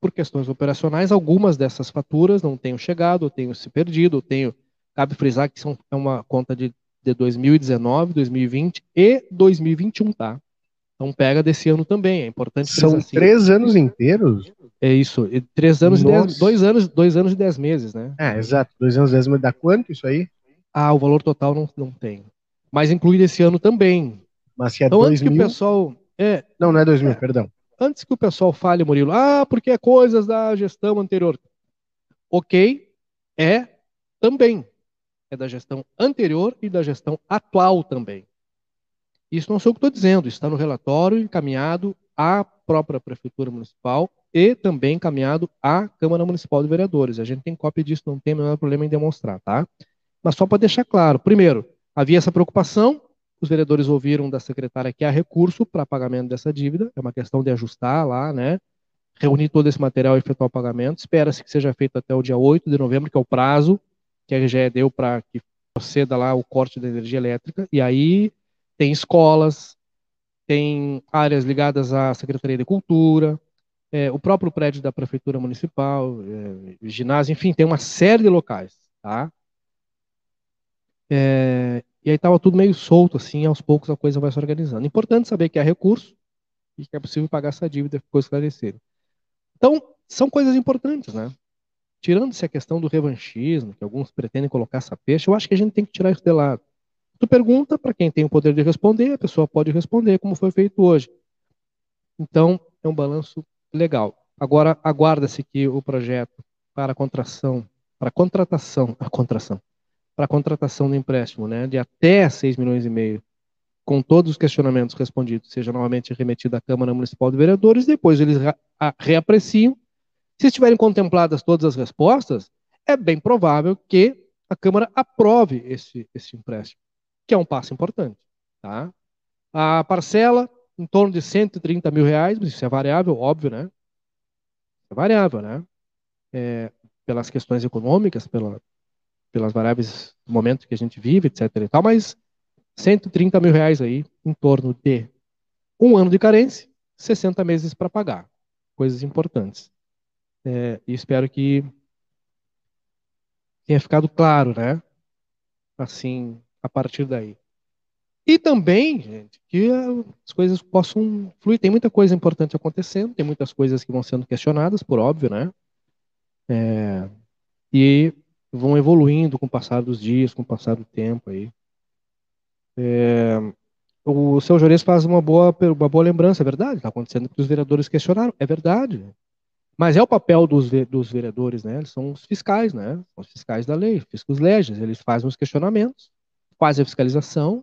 por questões operacionais, algumas dessas faturas não tenham chegado, ou tenham se perdido, ou tenham Cabe frisar que são, é uma conta de, de 2019, 2020 e 2021, tá? Então pega desse ano também, é importante. São assim. três anos inteiros? É isso, e três anos Nossa. e dez, dois anos, dois anos e dez meses, né? É, exato, dois anos e dez meses, dá quanto isso aí? Ah, o valor total não, não tem. Mas inclui desse ano também. Mas se é então, antes mil... que o pessoal... É, não, não é dois mil, é, perdão. Antes que o pessoal fale, Murilo, ah, porque é coisas da gestão anterior. Ok, é também é da gestão anterior e da gestão atual também. Isso não sou o que estou dizendo, está no relatório encaminhado à própria Prefeitura Municipal e também encaminhado à Câmara Municipal de Vereadores. A gente tem cópia disso, não tem o menor problema em demonstrar, tá? Mas só para deixar claro, primeiro, havia essa preocupação, os vereadores ouviram da secretária que há recurso para pagamento dessa dívida, é uma questão de ajustar lá, né? Reunir todo esse material e efetuar o pagamento. Espera-se que seja feito até o dia 8 de novembro, que é o prazo que a RGE deu para que proceda lá o corte da energia elétrica, e aí tem escolas, tem áreas ligadas à Secretaria de Cultura, é, o próprio prédio da Prefeitura Municipal, é, ginásio, enfim, tem uma série de locais, tá? É, e aí estava tudo meio solto, assim, aos poucos a coisa vai se organizando. Importante saber que há recurso e que é possível pagar essa dívida, ficou esclarecido. Então, são coisas importantes, né? tirando-se a questão do revanchismo, que alguns pretendem colocar essa peixe, eu acho que a gente tem que tirar isso de lado. Tu pergunta para quem tem o poder de responder, a pessoa pode responder, como foi feito hoje. Então, é um balanço legal. Agora, aguarda-se que o projeto para contração, para contratação, a contração, para a contratação do empréstimo, né, de até 6 milhões e meio, com todos os questionamentos respondidos, seja novamente remetido à Câmara Municipal de Vereadores, depois eles reapreciam se estiverem contempladas todas as respostas, é bem provável que a Câmara aprove esse, esse empréstimo, que é um passo importante. Tá? A parcela, em torno de 130 mil reais, isso é variável, óbvio, né? É variável, né? É, pelas questões econômicas, pela, pelas variáveis do momento que a gente vive, etc. E tal, mas 130 mil reais aí, em torno de um ano de carência, 60 meses para pagar. Coisas importantes. É, e espero que tenha ficado claro, né? Assim, a partir daí. E também, gente, que as coisas possam fluir. Tem muita coisa importante acontecendo, tem muitas coisas que vão sendo questionadas, por óbvio, né? É, e vão evoluindo com o passar dos dias, com o passar do tempo aí. É, o seu Jores faz uma boa, uma boa lembrança, é verdade, está acontecendo que os vereadores questionaram, é verdade. Mas é o papel dos, dos vereadores, né? Eles são os fiscais, né? Os fiscais da lei, fiscos leges. Eles fazem os questionamentos, fazem a fiscalização,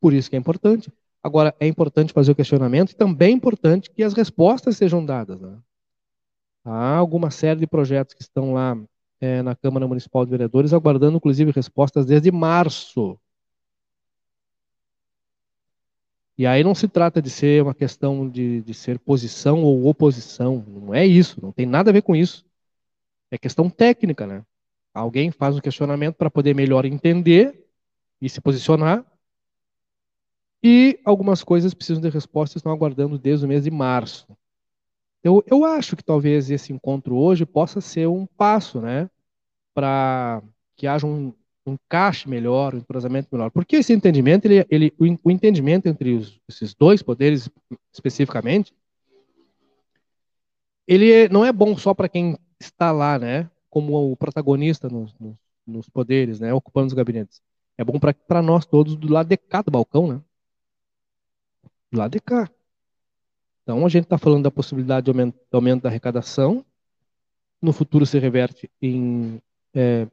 por isso que é importante. Agora, é importante fazer o questionamento e também é importante que as respostas sejam dadas. Né? Há alguma série de projetos que estão lá é, na Câmara Municipal de Vereadores, aguardando inclusive respostas desde março. E aí não se trata de ser uma questão de, de ser posição ou oposição, não é isso, não tem nada a ver com isso. É questão técnica, né? Alguém faz um questionamento para poder melhor entender e se posicionar. E algumas coisas precisam de respostas, estão aguardando desde o mês de março. Eu, eu acho que talvez esse encontro hoje possa ser um passo, né? Para que haja um, um encaixe melhor, um entrosamento melhor. Porque esse entendimento, ele, ele, o, entendimento entre os, esses dois poderes especificamente, ele é, não é bom só para quem está lá, né? Como o protagonista nos, nos, nos poderes, né? Ocupando os gabinetes. É bom para nós todos do lado de cá do balcão, né? Do lado de cá. Então a gente está falando da possibilidade de aumento, de aumento, da arrecadação. No futuro se reverte em é,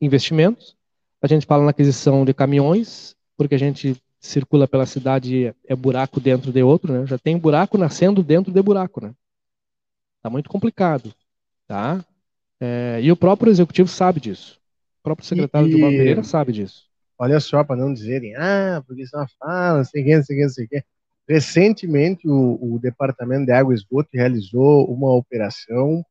investimentos. A gente fala na aquisição de caminhões, porque a gente circula pela cidade e é buraco dentro de outro, né? Já tem buraco nascendo dentro de buraco, né? Tá muito complicado, tá? É, e o próprio executivo sabe disso. O próprio secretário de Pereira sabe disso. Olha só, para não dizerem, ah, porque isso é uma fala, não sei o que, não sei o que, não sei o que. Recentemente, o, o Departamento de Água e Esgoto realizou uma operação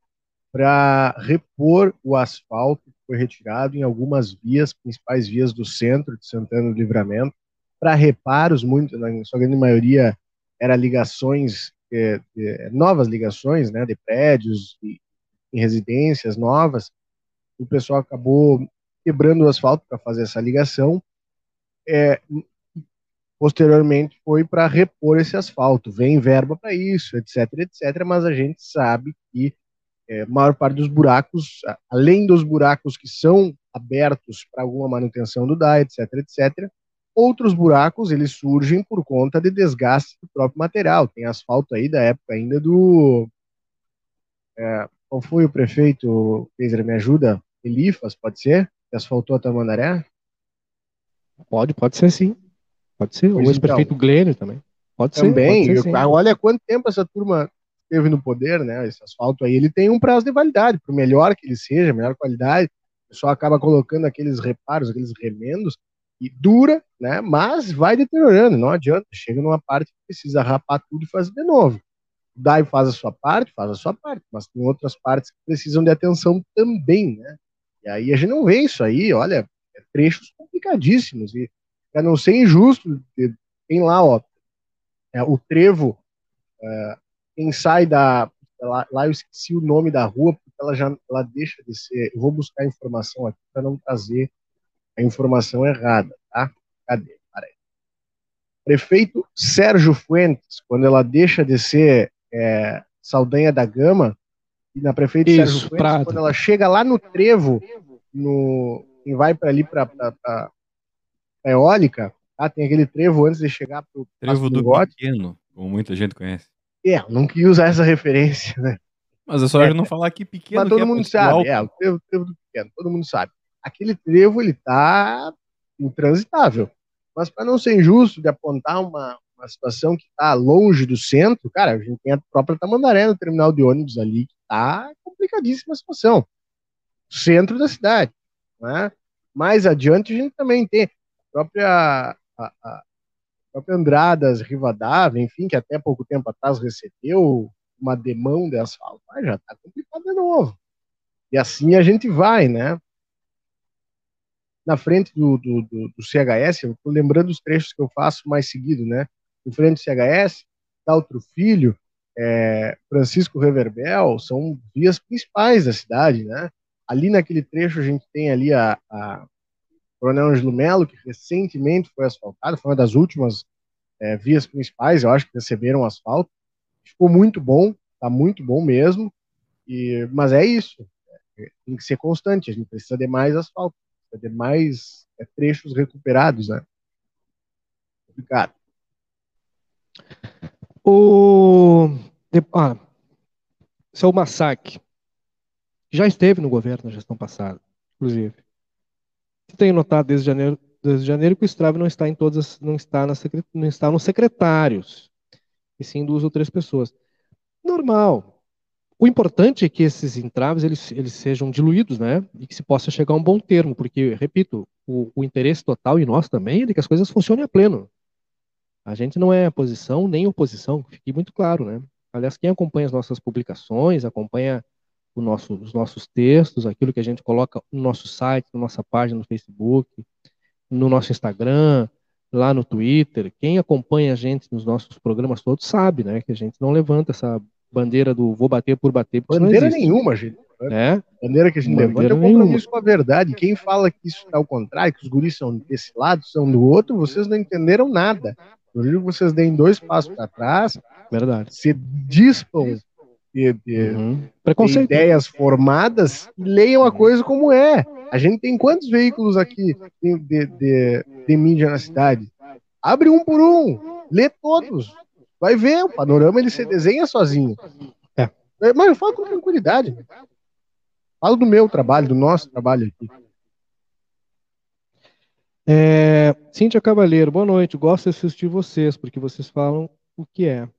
para repor o asfalto que foi retirado em algumas vias, principais vias do centro de Santana do Livramento, para reparos, muito, na sua grande maioria, era ligações, é, é, novas ligações, né, de prédios e, em residências novas. O pessoal acabou quebrando o asfalto para fazer essa ligação. É, posteriormente foi para repor esse asfalto. Vem verba para isso, etc, etc, mas a gente sabe que é, maior parte dos buracos, além dos buracos que são abertos para alguma manutenção do DAE, etc, etc, outros buracos eles surgem por conta de desgaste do próprio material. Tem asfalto aí da época ainda do é, qual foi o prefeito, Keiser, me ajuda? Elifas, pode ser? Que asfaltou a Tamandaré? Pode, pode ser sim. Pode ser. Pois o ex-prefeito então, Glênio também. Pode também, ser. Também. Olha quanto tempo essa turma esteve no poder, né? Esse asfalto aí, ele tem um prazo de validade. Por melhor que ele seja, melhor qualidade, pessoal acaba colocando aqueles reparos, aqueles remendos, e dura, né? Mas vai deteriorando, não adianta. Chega numa parte que precisa rapar tudo e fazer de novo. O DAI faz a sua parte, faz a sua parte, mas tem outras partes que precisam de atenção também, né? E aí a gente não vê isso aí, olha, é trechos complicadíssimos. E para não ser injusto, tem lá, ó, é, o trevo, é, quem sai da. Lá, lá, eu esqueci o nome da rua, porque ela já ela deixa de ser. Eu vou buscar a informação aqui para não trazer a informação errada, tá? Cadê? Para aí. Prefeito Sérgio Fuentes, quando ela deixa de ser é, Saldanha da Gama, e na prefeita Isso, Sérgio Fuentes, Prado. quando ela chega lá no trevo, no, quem vai para ali para eólica, tá? tem aquele trevo antes de chegar para o trevo do Gote. pequeno, como muita gente conhece. É, não queria usar essa referência, né? Mas é só é, não falar que pequeno. Mas todo é mundo sabe, alto. é, o trevo, trevo, do pequeno, todo mundo sabe. Aquele trevo, ele tá intransitável. Mas para não ser injusto de apontar uma, uma situação que está longe do centro, cara, a gente tem a própria Tamandaré no terminal de ônibus ali, que tá complicadíssima a situação. Centro da cidade, né? Mais adiante a gente também tem própria, a, a própria Andradas, Rivadavia, enfim, que até pouco tempo atrás recebeu uma demão de asfalto, ah, já está complicado de novo. E assim a gente vai, né? Na frente do, do, do, do CHS, eu tô lembrando os trechos que eu faço mais seguido, né? Em frente do CHS, da outro filho, é, Francisco Reverbel, são vias principais da cidade, né? Ali naquele trecho a gente tem ali a, a Coronel Angelo Melo, que recentemente foi asfaltado, foi uma das últimas é, vias principais, eu acho que receberam asfalto. Ficou muito bom, tá muito bom mesmo. E, mas é isso, é, tem que ser constante, a gente precisa de mais asfalto, precisa de mais é, trechos recuperados, né? Obrigado. O ah, seu Massac já esteve no governo na gestão passada, inclusive tenho notado desde janeiro, desde janeiro que o Strava não está em todas, não está, na, não está nos secretários, e sim duas ou três pessoas. Normal. o importante é que esses entraves eles, eles sejam diluídos, né? E que se possa chegar a um bom termo, porque, repito, o, o interesse total e nós também é de que as coisas funcionem a pleno. A gente não é posição nem oposição, fique muito claro, né? Aliás, quem acompanha as nossas publicações, acompanha nosso, os nossos textos, aquilo que a gente coloca no nosso site, na nossa página no Facebook, no nosso Instagram, lá no Twitter, quem acompanha a gente nos nossos programas todos sabe, né, que a gente não levanta essa bandeira do vou bater por bater. Bandeira nenhuma, gente. É? Bandeira que a gente Bandeira levanta é um compromisso com a verdade. Quem fala que isso é o contrário, que os guris são desse lado, são do outro, vocês não entenderam nada. Eu digo que vocês deem dois passos para trás, Verdade. se dispam de, de, Uhum. de ideias formadas e leiam a coisa como é. A gente tem quantos veículos aqui de, de, de, mídia na cidade? Abre um por um, lê todos. Vai ver, o panorama ele se desenha sozinho. É. Mas eu falo com tranquilidade. Falo do meu trabalho, do nosso trabalho aqui. É, Cíntia Cavaleiro, boa noite. Gosto de assistir vocês, porque vocês falam o que é.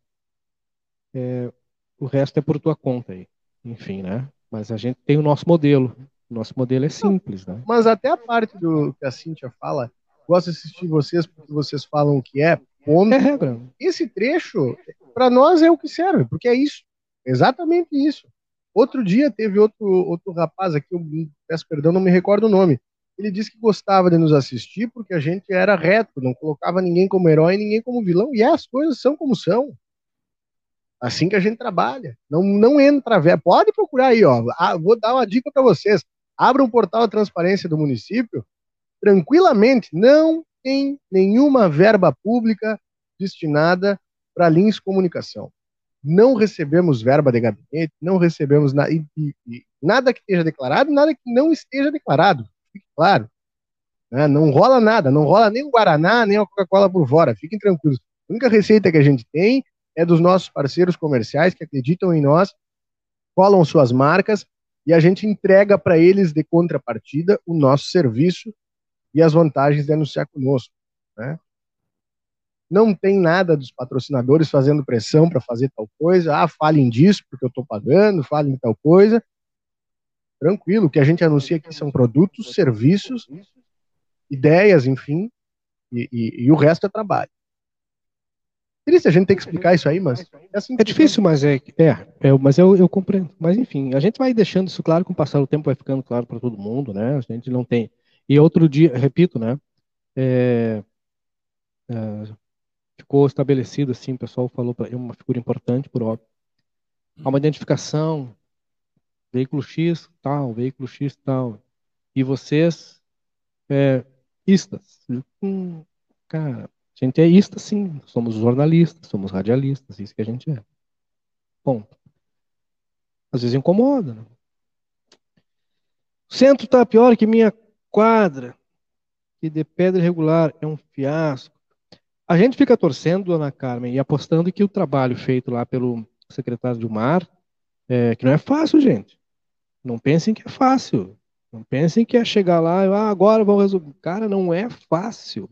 É, O resto é por tua conta aí. Enfim, né? Mas a gente tem o nosso modelo. O nosso modelo é simples, né? Mas até a parte do que a Cíntia fala, gosto de assistir vocês porque vocês falam o que é, ponto. É regra. esse trecho, para nós, é o que serve, porque é isso. Exatamente isso. Outro dia teve outro, outro rapaz aqui, eu peço perdão, não me recordo o nome. Ele disse que gostava de nos assistir porque a gente era reto, não colocava ninguém como herói, ninguém como vilão, e as coisas são como são. Assim que a gente trabalha. Não, não entra velho. Pode procurar aí, ó. Ah, vou dar uma dica para vocês. Abra um portal da transparência do município, tranquilamente, não tem nenhuma verba pública destinada para Lins Comunicação. Não recebemos verba de gabinete, não recebemos na, e, e nada que esteja declarado, nada que não esteja declarado. Fique claro. Né? Não rola nada, não rola nem o Guaraná, nem a Coca-Cola por fora. Fiquem tranquilos. A única receita que a gente tem é dos nossos parceiros comerciais que acreditam em nós, colam suas marcas e a gente entrega para eles de contrapartida o nosso serviço e as vantagens de anunciar conosco. Né? Não tem nada dos patrocinadores fazendo pressão para fazer tal coisa. Ah, falem disso porque eu estou pagando, falem tal coisa. Tranquilo, o que a gente anuncia aqui são produtos, serviços, ideias, enfim, e, e, e o resto é trabalho. Triste a gente ter que explicar isso aí, mas é assim. É difícil, mas é, é, é mas eu, eu compreendo. Mas enfim, a gente vai deixando isso claro, com o passar do tempo vai ficando claro para todo mundo, né? A gente não tem. E outro dia, repito, né? É, é, ficou estabelecido assim, o pessoal falou para uma figura importante, por óbvio. Há uma identificação, veículo X tal, veículo X tal. E vocês, é, istas. Hum, cara, a gente é ista sim, somos jornalistas, somos radialistas, isso que a gente é. Bom, às vezes incomoda. Né? O centro tá pior que minha quadra, que de pedra irregular é um fiasco. A gente fica torcendo, dona Carmen, e apostando que o trabalho feito lá pelo secretário de Mar, é, que não é fácil, gente. Não pensem que é fácil. Não pensem que é chegar lá e ah, agora vamos resolver. Cara, não é fácil.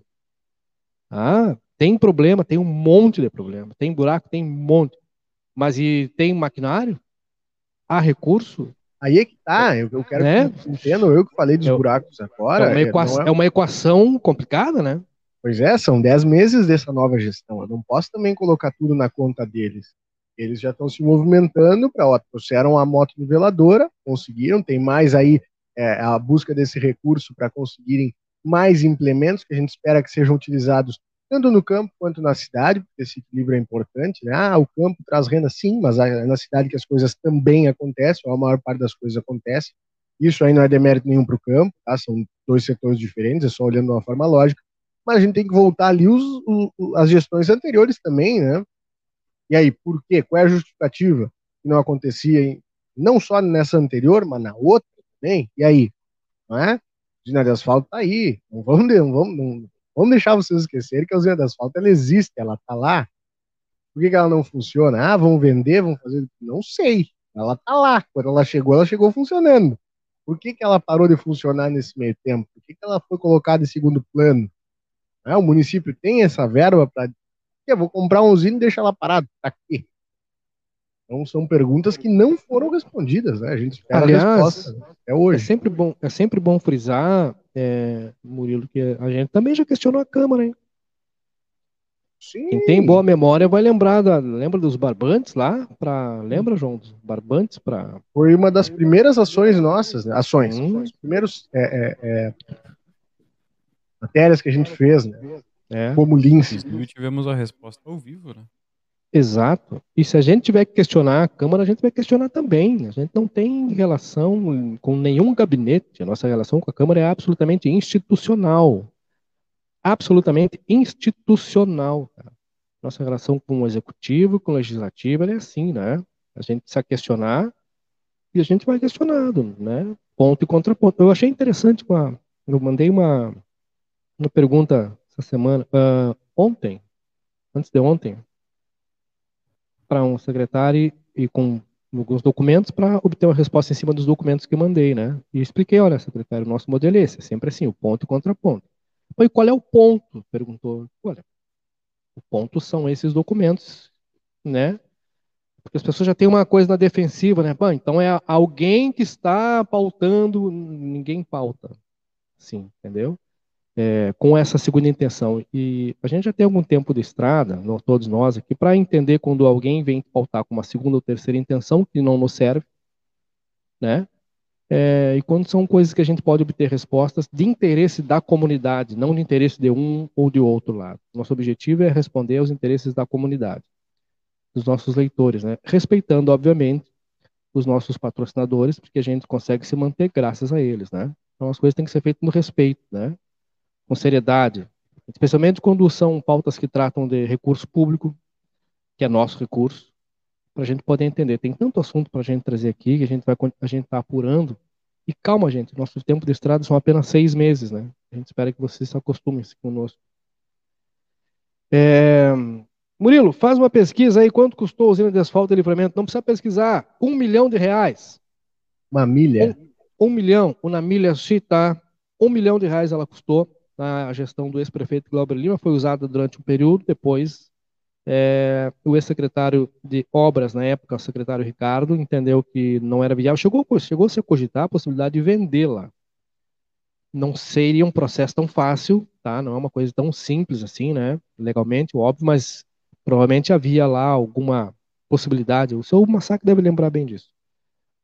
Ah, tem problema, tem um monte de problema. Tem buraco, tem um monte. Mas e tem maquinário? Há recurso? Aí é que tá, eu, eu quero Né? que entendam, eu que falei dos Eu- buracos agora. é, uma é, equação, é- é uma equação complicada, né? Pois é, são 10 meses dessa nova gestão. Eu não posso também colocar tudo na conta deles. Eles já estão se movimentando para, trouxeram a moto niveladora, conseguiram, tem mais aí é, a busca desse recurso para conseguirem mais implementos que a gente espera que sejam utilizados tanto no campo quanto na cidade, porque esse equilíbrio é importante. Né? Ah, o campo traz renda, sim, mas é na cidade que as coisas também acontecem, ou a maior parte das coisas acontece. Isso aí não é demérito nenhum para o campo, tá? são dois setores diferentes, é só olhando de uma forma lógica. Mas a gente tem que voltar ali os, o- as gestões anteriores também, né? E aí, por quê? Qual é a justificativa que não acontecia em, não só nessa anterior, mas na outra também? E aí? Não é? Usina de asfalto tá aí. Não vamos, não vamos, não, vamos deixar vocês esquecerem que a usina de asfalto ela existe, ela tá lá. Por que, que ela não funciona? Ah, vão vender, vão fazer. Não sei. Ela tá lá. Quando ela chegou, ela chegou funcionando. Por que, que ela parou de funcionar nesse meio tempo? Por que, que ela foi colocada em segundo plano? Ah, o município tem essa verba para. Eu vou comprar um usina e deixar ela parada. Pra quê? Então são perguntas que não foram respondidas, né? A gente espera Aliás, a resposta né? é É hoje. sempre bom, é sempre bom frisar, é, Murilo, que a gente também já questionou a Câmara, hein? Sim. Quem tem boa memória vai lembrar da, lembra dos barbantes lá, para lembra, João, dos barbantes para Foi uma das primeiras ações nossas, né? Ações. Hum. Os primeiros é, é, é, matérias que a gente fez, né? é, Como lince. Inclusive tivemos a resposta ao vivo, né? Exato. E se a gente tiver que questionar a Câmara, a gente vai questionar também. A gente não tem relação com nenhum gabinete. A nossa relação com a Câmara é absolutamente institucional. Absolutamente institucional. Nossa relação com o executivo, com o legislativo, é assim, né? A gente precisa questionar e a gente vai questionado, né? Ponto e contraponto. Eu achei interessante uma, eu mandei uma, uma pergunta essa semana, ah, ontem, antes de ontem, para um secretário e com alguns documentos para obter uma resposta em cima dos documentos que mandei, né? E expliquei, olha, secretário, o nosso modelo é esse, é sempre assim, o ponto e contraponto. E qual é o ponto? Perguntou. Olha, o ponto são esses documentos, né? Porque as pessoas já têm uma coisa na defensiva, né? Pô, então é alguém que está pautando, ninguém pauta. Sim, entendeu? É, com essa segunda intenção. E a gente já tem algum tempo de estrada, todos nós aqui, para entender quando alguém vem pautar com uma segunda ou terceira intenção que não nos serve, né? É, e quando são coisas que a gente pode obter respostas de interesse da comunidade, não de interesse de um ou de outro lado. Nosso objetivo é responder aos interesses da comunidade, dos nossos leitores, né? respeitando, obviamente, os nossos patrocinadores, porque a gente consegue se manter graças a eles. Né? Então as coisas têm que ser feitas no respeito, né? Com seriedade, especialmente quando são pautas que tratam de recurso público, que é nosso recurso, para a gente poder entender. Tem tanto assunto para a gente trazer aqui que a gente vai a gente está apurando. E calma, gente, nosso tempo de estrada são apenas seis meses, né? A gente espera que vocês se acostumem conosco. É, Murilo, faz uma pesquisa aí. Quanto custou a usina de asfalto e livramento? Não precisa pesquisar. Um milhão de reais. Uma milha. Um milhão. O na milha Chita. Um milhão de reais ela custou. Na gestão do ex-prefeito Glauber Lima. Foi usada durante um período. Depois é, o ex-secretário de obras, na época, o secretário Ricardo, entendeu que não era viável. Chegou, chegou -se a cogitar a possibilidade de vendê-la. Não seria um processo tão fácil, tá? Não é uma coisa tão simples assim, né? Legalmente, óbvio, mas provavelmente havia lá alguma possibilidade. O seu Massacre deve lembrar bem disso.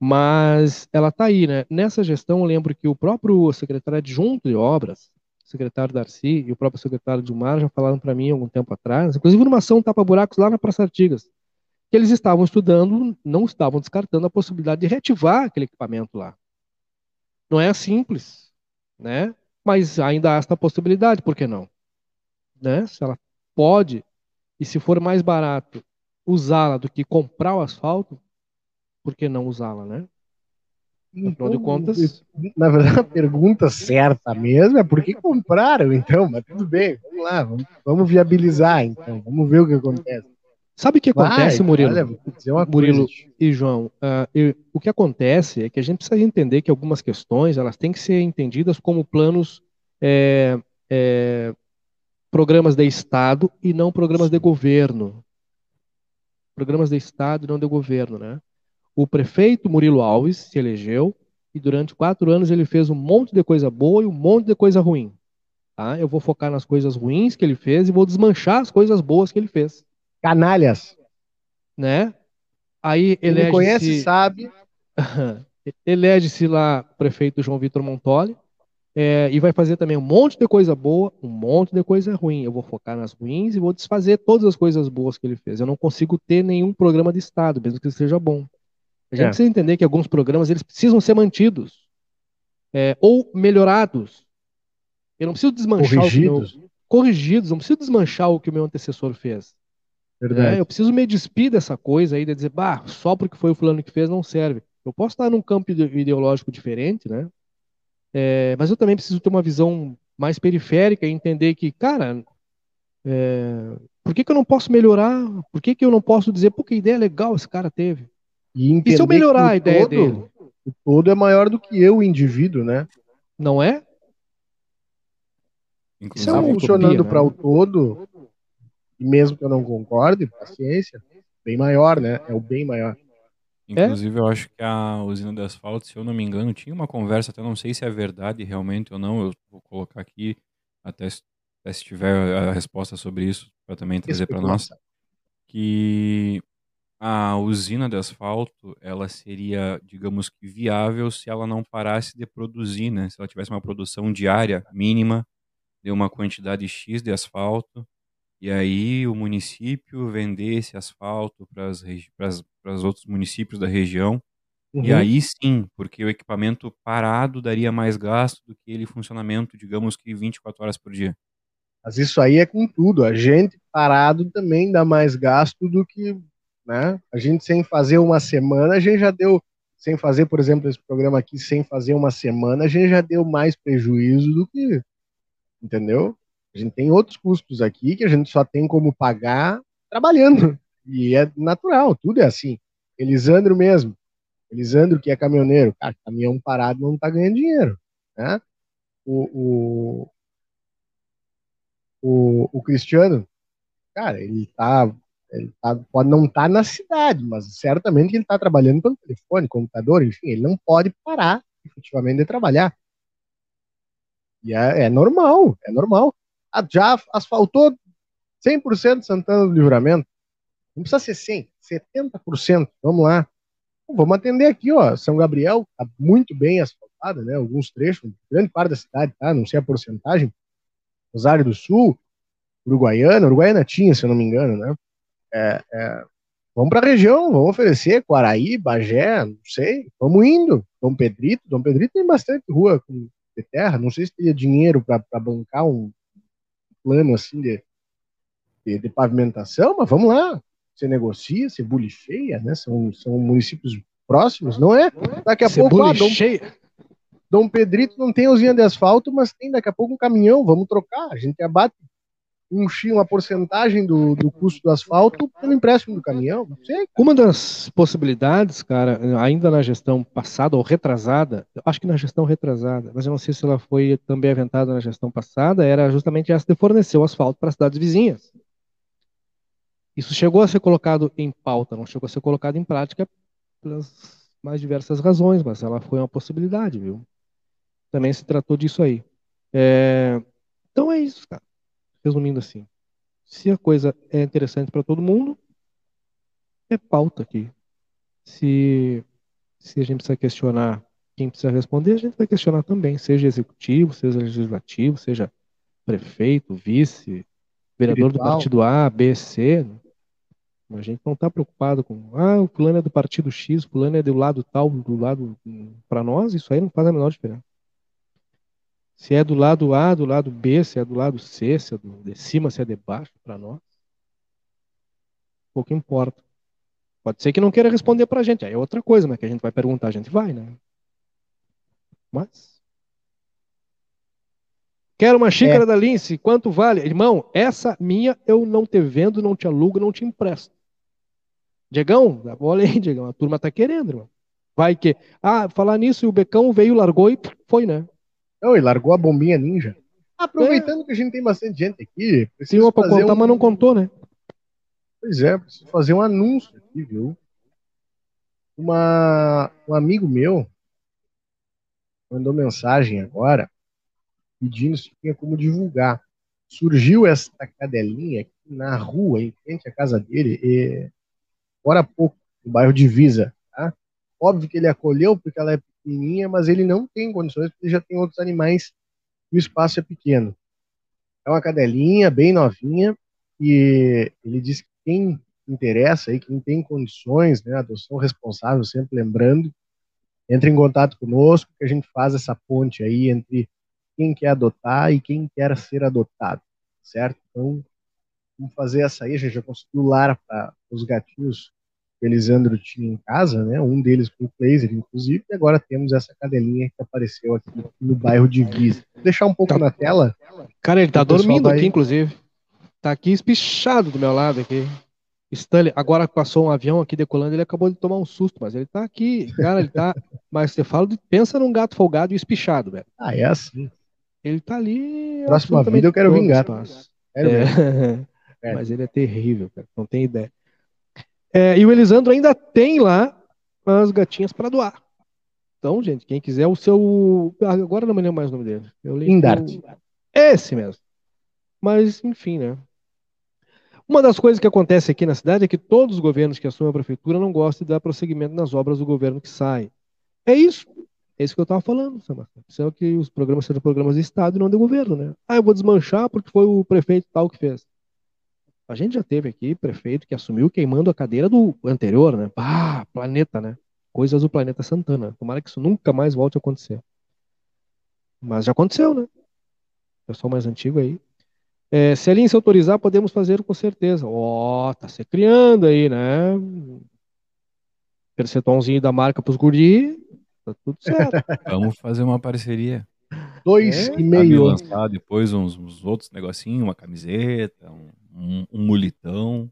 Mas ela está aí, né? Nessa gestão, eu lembro que o próprio secretário adjunto de obras, secretário Darcy e o próprio secretário Dilmar já falaram para mim algum tempo atrás, inclusive numa ação tapa-buracos lá na Praça Artigas, que eles estavam estudando, não estavam descartando a possibilidade de reativar aquele equipamento lá. Não é simples, né? Mas ainda há esta possibilidade, por que não? Né? Se ela pode, e se for mais barato usá-la do que comprar o asfalto, por que não usá-la, né? Afinal de contas. Na verdade, a pergunta certa mesmo é por que compraram, então, mas tudo bem, vamos lá, vamos, vamos viabilizar, então, vamos ver o que acontece. Sabe o que acontece, Vai, Murilo? olha, Murilo coisa. e João, uh, eu, o que acontece é que a gente precisa entender que algumas questões elas têm que ser entendidas como planos, é, é, programas de Estado e não programas de governo. Programas de Estado e não de governo, né? O prefeito Murilo Alves se elegeu e durante quatro anos ele fez um monte de coisa boa e um monte de coisa ruim. Tá? Eu vou focar nas coisas ruins que ele fez e vou desmanchar as coisas boas que ele fez. Canalhas. Né? Aí elege-se conhece sabe. [LAUGHS] elege-se lá o prefeito João Vitor Montoli é, e vai fazer também um monte de coisa boa, um monte de coisa ruim. Eu vou focar nas ruins e vou desfazer todas as coisas boas que ele fez. Eu não consigo ter nenhum programa de Estado, mesmo que seja bom. A gente É. precisa entender que alguns programas eles precisam ser mantidos é, ou melhorados. Eu não preciso desmanchar Corrigidos. o meu, corrigidos. Não preciso desmanchar o que o meu antecessor fez. Né? Eu preciso me despir dessa coisa aí de dizer, bah, só porque foi o fulano que fez não serve. Eu posso estar num campo ide- ideológico diferente, né? É, mas eu também preciso ter uma visão mais periférica e entender que, cara, é, por que, que eu não posso melhorar? Por que, que eu não posso dizer, pô, que ideia legal esse cara teve? E, E se eu melhorar a ideia todo, dele? O todo é maior do que eu, o indivíduo, né? Não é? Inclusive, é Tá uma funcionando né? para o todo, e mesmo que eu não concorde, paciência, bem maior, né? É o bem maior. Inclusive, eu acho que a usina de asfalto, se eu não me engano, tinha uma conversa, até não sei se é verdade realmente ou não, eu vou colocar aqui, até se, até se tiver a resposta sobre isso, para também trazer para nós, que a usina de asfalto, ela seria, digamos que viável se ela não parasse de produzir, né? Se ela tivesse uma produção diária mínima de uma quantidade X de asfalto, e aí o município vendesse asfalto para os outros municípios da região. Uhum. E aí sim, porque o equipamento parado daria mais gasto do que ele funcionamento, digamos que 24 horas por dia. Mas isso aí é com tudo. A gente parado também dá mais gasto do que, né? A gente sem fazer uma semana, a gente já deu, sem fazer, por exemplo, esse programa aqui, sem fazer uma semana, a gente já deu mais prejuízo do que, entendeu? A gente tem outros custos aqui que a gente só tem como pagar trabalhando. E é natural, tudo é assim. Elisandro mesmo. Elisandro, que é caminhoneiro, cara, caminhão parado não tá ganhando dinheiro. Né? O, o, o, o Cristiano, cara, ele tá, ele tá, pode não estar tá na cidade, mas certamente ele está trabalhando pelo telefone, computador, enfim, ele não pode parar efetivamente de trabalhar. E é, é normal, é normal. Ah, já asfaltou 100% Santana do Livramento. Não precisa ser 100, 70%. Vamos lá. Vamos atender aqui, ó. São Gabriel está muito bem asfaltada, né? Alguns trechos, grande parte da cidade, tá? Não sei a porcentagem. Rosário do Sul, Uruguaiana, Uruguaiana tinha, se eu não me engano, né? É, é, vamos para a região, vamos oferecer Quaraí, Bagé, não sei, vamos indo. Dom Pedrito, Dom Pedrito tem bastante rua de terra, não sei se teria dinheiro para bancar um, plano assim de, de, de, pavimentação, mas vamos lá, você negocia, você bulifeia, né? São, são municípios próximos, não é? Daqui a pouco, ah, Dom, Dom Pedrito não tem usina de asfalto, mas tem daqui a pouco um caminhão, vamos trocar, a gente abate um X, uma porcentagem do, do custo do asfalto pelo empréstimo do caminhão. Não sei. Uma das possibilidades, cara, ainda na gestão passada ou retrasada, acho que na gestão retrasada, mas eu não sei se ela foi também aventada na gestão passada, era justamente essa de fornecer o asfalto para cidades vizinhas. Isso chegou a ser colocado em pauta, não chegou a ser colocado em prática pelas mais diversas razões, mas ela foi uma possibilidade, viu? Também se tratou disso aí. É... Então é isso, cara resumindo assim, se a coisa é interessante para todo mundo, é pauta aqui. Se, se a gente precisa questionar quem precisa responder, a gente vai questionar também, seja executivo, seja legislativo, seja prefeito, vice, vereador do partido A, B, C. A gente não está preocupado com, ah, o plano é do partido X, o plano é do lado tal, do lado. Para nós, isso aí não faz a menor diferença. Se é do lado A, do lado B, se é do lado C, se é do, de cima, se é de baixo, para nós. Pouco importa. Pode ser que não queira responder para a gente. Aí é outra coisa, mas que a gente vai perguntar, a gente vai, né? Mas. Quero uma xícara é. da Lince, quanto vale? Irmão, essa minha eu não te vendo, não te alugo, não te empresto. Diegão, olha aí, Diegão, a turma tá querendo, irmão. Vai que. Ah, falar nisso, o Becão veio, largou e foi, né? Não, e largou a bombinha ninja. Aproveitando é. que a gente tem bastante gente aqui. Tem uma pra contar, um... mas não contou, né? Pois é, preciso fazer um anúncio aqui, viu? Uma, um amigo meu mandou mensagem agora pedindo se tinha como divulgar. Surgiu essa cadelinha aqui na rua, em frente à casa dele, e, agora há pouco, no bairro Divisa. Tá? Óbvio que ele acolheu porque ela é pequenininha, mas ele não tem condições porque já tem outros animais e o espaço é pequeno. É uma cadelinha bem novinha e ele disse que quem interessa aí, quem tem condições, né, adoção responsável, sempre lembrando, entre em contato conosco que a gente faz essa ponte aí entre quem quer adotar e quem quer ser adotado, certo? Então, vamos fazer essa aí, a gente já conseguiu lar para os gatinhos Elisandro tinha em casa, né? Um deles com o Blazer, inclusive, e agora temos essa cadelinha que apareceu aqui no bairro de Visa. Vou deixar um pouco tá. na tela. Cara, ele tá dormindo aqui, inclusive. Tá aqui espichado do meu lado aqui. Stanley, agora passou um avião aqui decolando, ele acabou de tomar um susto, mas ele tá aqui, cara, ele tá. [LAUGHS] mas você fala, de... pensa num gato folgado e espichado, velho. Ah, é assim. Ele tá ali. Próxima vida eu quero vir gato. É, é. [LAUGHS] Mas ele é terrível, cara. Não tem ideia. É, e o Elisandro ainda tem lá as gatinhas para doar. Então, gente, quem quiser o seu. Agora não me lembro mais o nome dele. Eu Indarte. Esse mesmo. Mas, enfim, né? Uma das coisas que acontece aqui na cidade é que todos os governos que assumem a prefeitura não gostam de dar prosseguimento nas obras do governo que sai. É isso. É isso que eu estava falando. Isso é que os programas sejam programas de Estado e não de governo, né? Ah, eu vou desmanchar porque foi o prefeito tal que fez. A gente já teve aqui prefeito que assumiu queimando a cadeira do anterior, né? Ah, planeta, né? Coisas do planeta Santana. Tomara que isso nunca mais volte a acontecer. Mas já aconteceu, né? Pessoal mais antigo aí. É, se a linha se autorizar, podemos fazer com certeza. Ó, oh, tá se criando aí, né? Percentualzinho da marca pros guri, tá tudo certo. [LAUGHS] Vamos fazer uma parceria. Dois É, e meio. lançar depois uns, uns outros negocinhos, uma camiseta, um, um, um mulitão.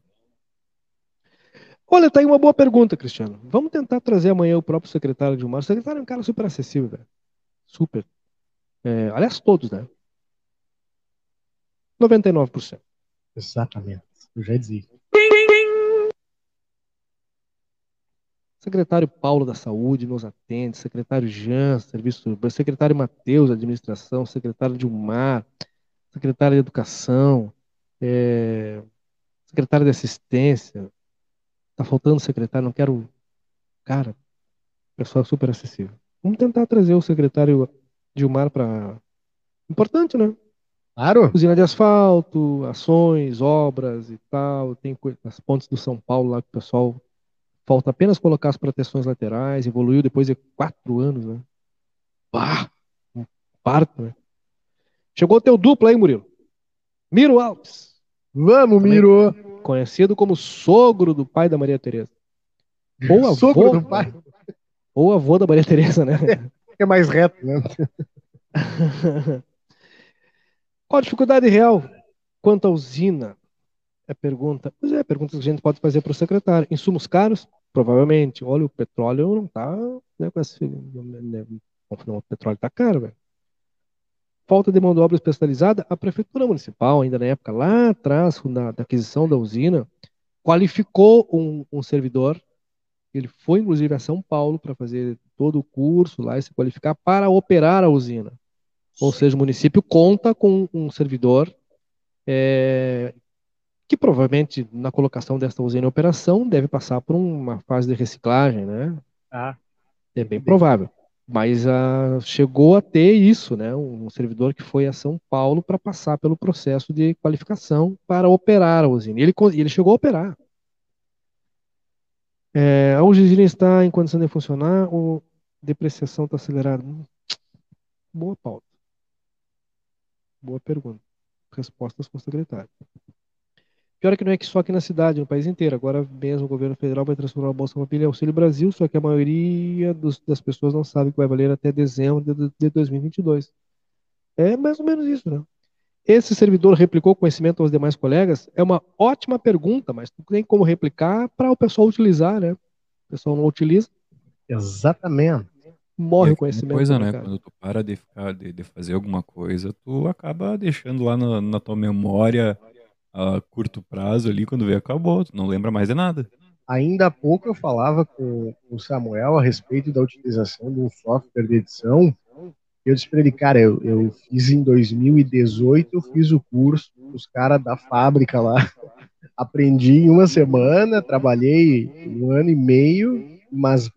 Olha, tá aí uma boa pergunta, Cristiano. Vamos tentar trazer amanhã o próprio secretário de Mar. O secretário é um cara super acessível, velho. Super. É, aliás, todos, né? 99%. Exatamente. Eu já dizia. Secretário Paulo da Saúde nos atende, secretário Jean, Serviço Urbano, secretário Matheus, Administração, secretário Dilmar, secretário de Educação, é, secretário de Assistência. Tá faltando secretário, não quero. Cara, pessoal super acessível. Vamos tentar trazer o secretário Dilmar para. Importante, né? Claro. Usina de asfalto, ações, obras e tal. Tem as pontes do São Paulo lá que o pessoal falta apenas colocar as proteções laterais. Evoluiu depois de quatro anos, né? Bah, um parto, né? Chegou o teu duplo aí, Murilo. Miro Alves, Vamos, Miro. conhecido como sogro do pai da Maria Tereza. Ou avô, Sogro do pai. ou avô da Maria Tereza, né? É mais reto, né? Qual a dificuldade real quanto à usina? É pergunta. Pois é, pergunta que a gente pode fazer para o secretário. Insumos caros? Provavelmente. Olha, o petróleo não está. Né, esse, né, o petróleo está caro, velho. Falta de mão de obra especializada. A prefeitura municipal, ainda na época lá atrás, na, da aquisição da usina, qualificou um, um servidor. Ele foi, inclusive, a São Paulo para fazer todo o curso lá e se qualificar para operar a usina. Ou seja, o município conta com um servidor é, que provavelmente na colocação desta usina em operação deve passar por uma fase de reciclagem, né? Ah, É bem provável. Mas ah, chegou a ter isso, né? Um servidor que foi a São Paulo para passar pelo processo de qualificação para operar a usina. Ele, ele chegou a operar. É, a usina está em condição de funcionar ou depreciação está acelerada? Hum, Boa pauta. Boa pergunta. Respostas com secretário. Pior é que não é que só aqui na cidade, no país inteiro. Agora mesmo o governo federal vai transformar a Bolsa Família em Auxílio Brasil, só que a maioria dos- das pessoas não sabe que vai valer até dezembro de, de 2022. É mais ou menos isso, né? Esse servidor replicou conhecimento aos demais colegas? É uma ótima pergunta, mas não tem como replicar para o pessoal utilizar, né? O pessoal não utiliza, exatamente. morre E o conhecimento. coisa, né, né? cara? Quando tu para de ficar, de, de fazer alguma coisa, tu acaba deixando lá na, na tua memória a curto prazo ali, quando vê, acabou. Tu não lembra mais de nada. Ainda há pouco eu falava com o Samuel a respeito da utilização um software de edição. Eu disse para ele, cara, eu, eu fiz em 2018, eu fiz o curso, os caras da fábrica lá. [LAUGHS] Aprendi em uma semana, trabalhei um ano e meio, mas,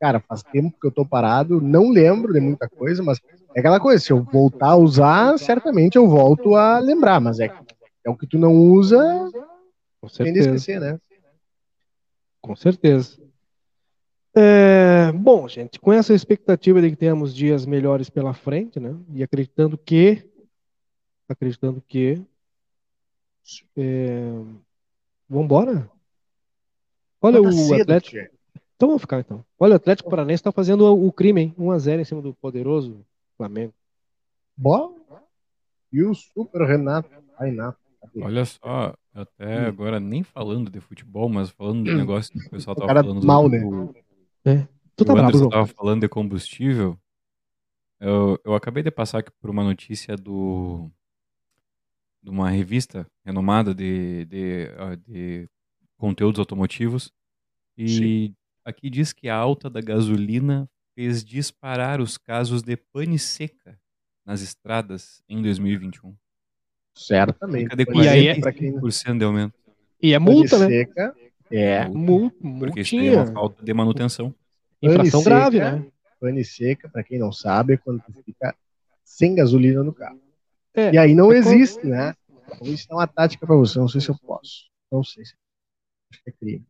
cara, faz tempo que eu tô parado, não lembro de muita coisa, mas é aquela coisa, se eu voltar a usar, certamente eu volto a lembrar, mas é, é o que tu não usa, Com tende a certeza. esquecer, né? Com certeza. É, bom, gente, com essa expectativa de que tenhamos dias melhores pela frente, né? E acreditando que, acreditando que, é, vambora. Olha Mas tá o cedo, Atlético. tia. Então vamos ficar então. Olha, o Atlético Paranaense está fazendo o crime, hein? 1x0 em cima do poderoso Flamengo. Bom. E o Super Renato. Renato. Olha só, até Hum. agora nem falando de futebol, mas falando do negócio que o pessoal O tava cara falando. mal, do- né? Tu tá o bravo, tava falando de combustível. Eu, eu acabei de passar aqui por uma notícia do de uma revista renomada de, de, ah, de conteúdos automotivos E aqui diz que a alta da gasolina fez disparar os casos de pane seca nas estradas em 2021. Certamente. Cadê E aí é- 45% de aumento? E é multa, né? Seca, é. Multa, Porque isso é uma falta de manutenção. Infração Pane grave, seca. né? Pane seca, pra quem não sabe, é quando tu fica sem gasolina no carro. É, E aí não é como- existe, né? Vou ensinar uma tática pra você, não sei se eu posso. Não sei se acho que é crime.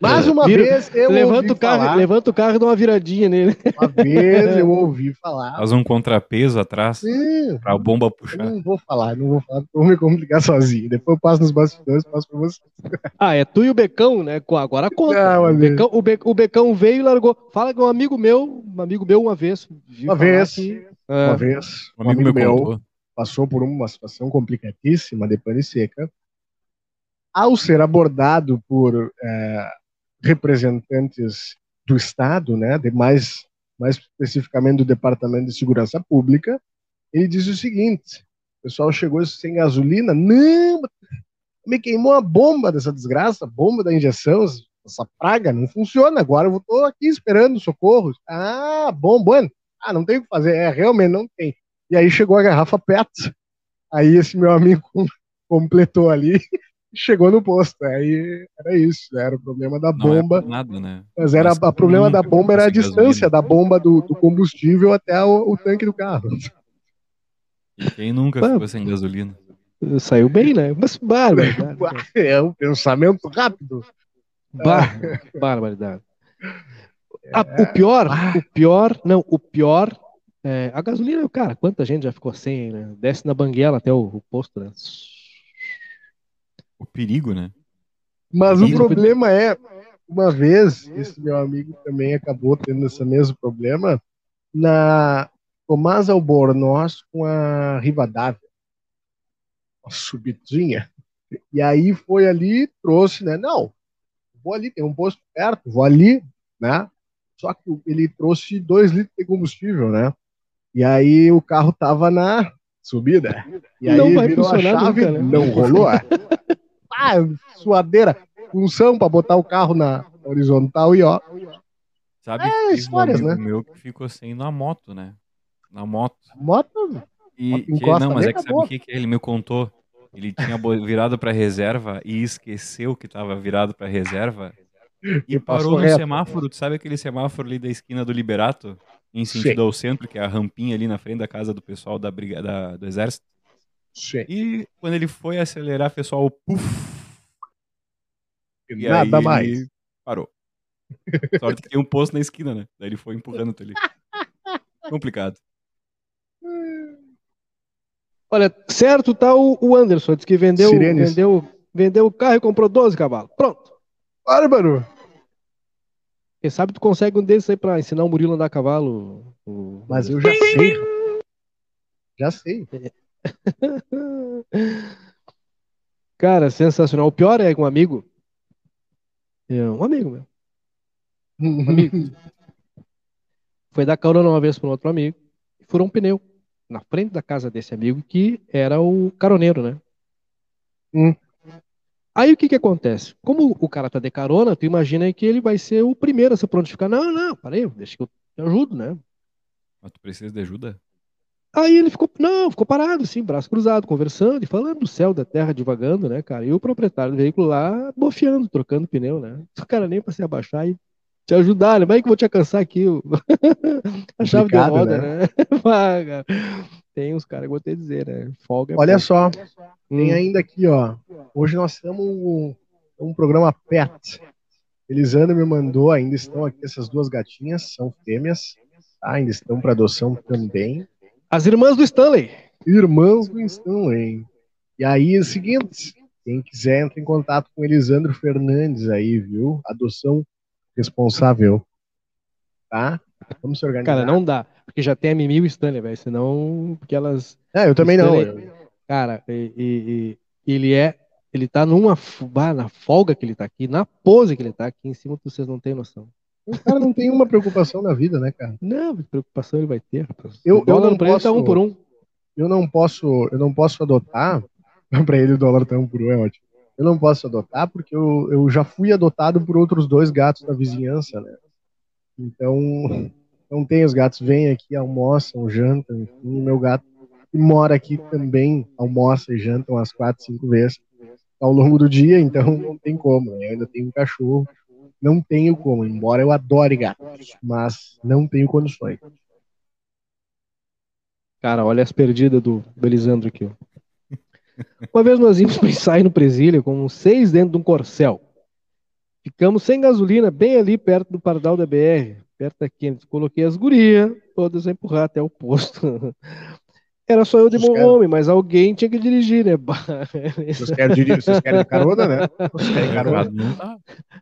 Mas É, uma vira- vez eu Levanta ouvi o, carro, falar, levanta o carro e dá uma viradinha nele. uma vez eu [LAUGHS] ouvi falar. Faz um contrapeso atrás Hum, pra bomba eu puxar. não vou falar, não vou falar, vou me complicar sozinho. Depois eu passo nos bastidores, passo pra você. Ah, é tu e o Becão, né? Agora conta. Não, o, amigo. Becão, o, Be- o Becão veio e largou. Fala que um amigo meu, um amigo meu uma vez. Uma vez. que- Uma Ah, vez, Um amigo, meu contou. passou por uma situação complicadíssima de pane seca. Ao ser abordado por eh, representantes do Estado, né, de mais, mais especificamente do Departamento de Segurança Pública, ele disse o seguinte: o pessoal chegou sem gasolina, não, me queimou a bomba dessa desgraça, bomba da injeção, essa praga não funciona. Agora eu estou aqui esperando socorro. Ah, bom, bueno. Ah, não tem o que fazer. É, realmente não tem. E aí chegou a garrafa PET. Aí esse meu amigo [LAUGHS] completou ali chegou no posto. Aí era isso, né? era o problema da Não é bomba. por nada, né? Mas era Mas o problema da bomba era a distância gasolina. da bomba do, do combustível até o, o tanque do carro. E quem nunca Ah. ficou sem gasolina? Saiu bem, né? Mas barbaridade. [LAUGHS] É um pensamento rápido. Bar- barbaridade. Ah, o pior, o pior, não, o pior, é, a gasolina, cara, quanta gente já ficou sem, né? Desce na banguela até o, o posto, né? O perigo, né? Mas o problema é, uma vez, esse meu amigo também acabou tendo esse mesmo problema na Tomás Albornoz com a Rivadavia. Uma subidinha. E aí foi ali, trouxe, né? Não, vou ali, tem um posto perto, vou ali, né? Só que ele trouxe dois litros de combustível, né? E aí o carro tava na subida. E aí Não vai virou a funcionar chave, nunca, né? não rolou. [LAUGHS] ah, suadeira, função para botar o carro na horizontal e ó. Sabe É, histórias, um amigo né? meu que ficou sem na moto, né? Na moto. Moto, E Moto encosta não, mas é que sabe o que, que ele me contou? Ele tinha virado pra reserva e esqueceu que tava virado pra reserva [LAUGHS] e parou no semáforo. Tu sabe aquele semáforo ali da esquina do Liberato? Em sentido Sim. ao centro, que é a rampinha ali na frente da casa do pessoal da briga, da- do exército. Sim. E quando ele foi acelerar, pessoal, puf, e Nada aí mais. parou. Sorte que tem um posto na esquina, né? Daí ele foi empurrando até ali. Complicado. Olha, certo tá o, o Anderson, disse que vendeu, Sirenes. vendeu, vendeu o carro e comprou 12 cavalos. Pronto. Bárbaro. Quem sabe tu consegue um desses aí pra ensinar o Murilo a andar a cavalo. o- Mas eu já sei. Já sei. [LAUGHS] Cara, sensacional. O pior é que um amigo. é, Um amigo meu. Um amigo. [LAUGHS] Foi dar carona uma vez para um outro amigo e furou um pneu na frente da casa desse amigo que era o caroneiro, né? Hum. Aí o que que acontece? Como o cara tá de carona, tu imagina que ele vai ser o primeiro a se prontificar. Não, não, parei, deixa que eu te ajudo, né? Mas tu precisa de ajuda? Aí ele ficou, não, ficou parado, assim, braço cruzado, conversando e falando do céu, da terra, divagando, né, cara? E o proprietário do veículo lá, bofiando, trocando pneu, né? [LAUGHS] O cara nem pra se abaixar e te ajudar, né? Vai que eu vou te alcançar aqui o... [LAUGHS] a chave de Complicado, roda, né? [LAUGHS] Vaga. Tem uns caras vou te dizer, né? Folga é Olha pouco. só, Hum. tem ainda aqui, ó. Hoje nós temos um, um programa PET. Elisandro me mandou, ainda estão aqui essas duas gatinhas, são fêmeas, tá? ainda estão para adoção também. As irmãs do Stanley. Irmãos do Stanley. E aí é o seguinte, quem quiser entra em contato com Elisandro Fernandes aí, viu? Adoção responsável. Tá? Vamos se organizar. Cara, não dá. Porque já tem a Mimi e o Stanley, velho. Senão, porque elas É, eu também não. Stanley- Cara, e, e- ele é. Ele tá numa. na folga que ele tá aqui, na pose que ele tá aqui em cima, vocês não têm noção. O cara não tem uma preocupação na vida, né, cara? Não, preocupação ele vai ter, rapaz. Eu- eu não ele tá posso- um por um. Eu não posso, eu não posso adotar. [LAUGHS] Pra ele o dólar tá um por um, é ótimo. eu não posso adotar porque eu, eu já fui adotado por outros dois gatos da vizinhança, né? Então, [LAUGHS] não tem os gatos vêm aqui, almoçam, jantam, enfim, o meu gato que mora aqui também almoça e janta umas quatro, cinco vezes ao longo do dia, então não tem como. Né? Eu ainda tenho um cachorro, não tenho como, embora eu adore gatos, mas não tenho condições. Cara, olha as perdidas do Belisandro aqui. Ó. Uma vez nós íamos pensar no Presília com seis dentro de um corcel. Ficamos sem gasolina, bem ali perto do Pardal da BR, perto daqui. Coloquei as gurias, todas a empurrar até o posto. [LAUGHS] Era só eu de bom querem... homem, mas alguém tinha que dirigir, né? Vocês querem, dirigir, vocês querem carona, né? Vocês querem carona.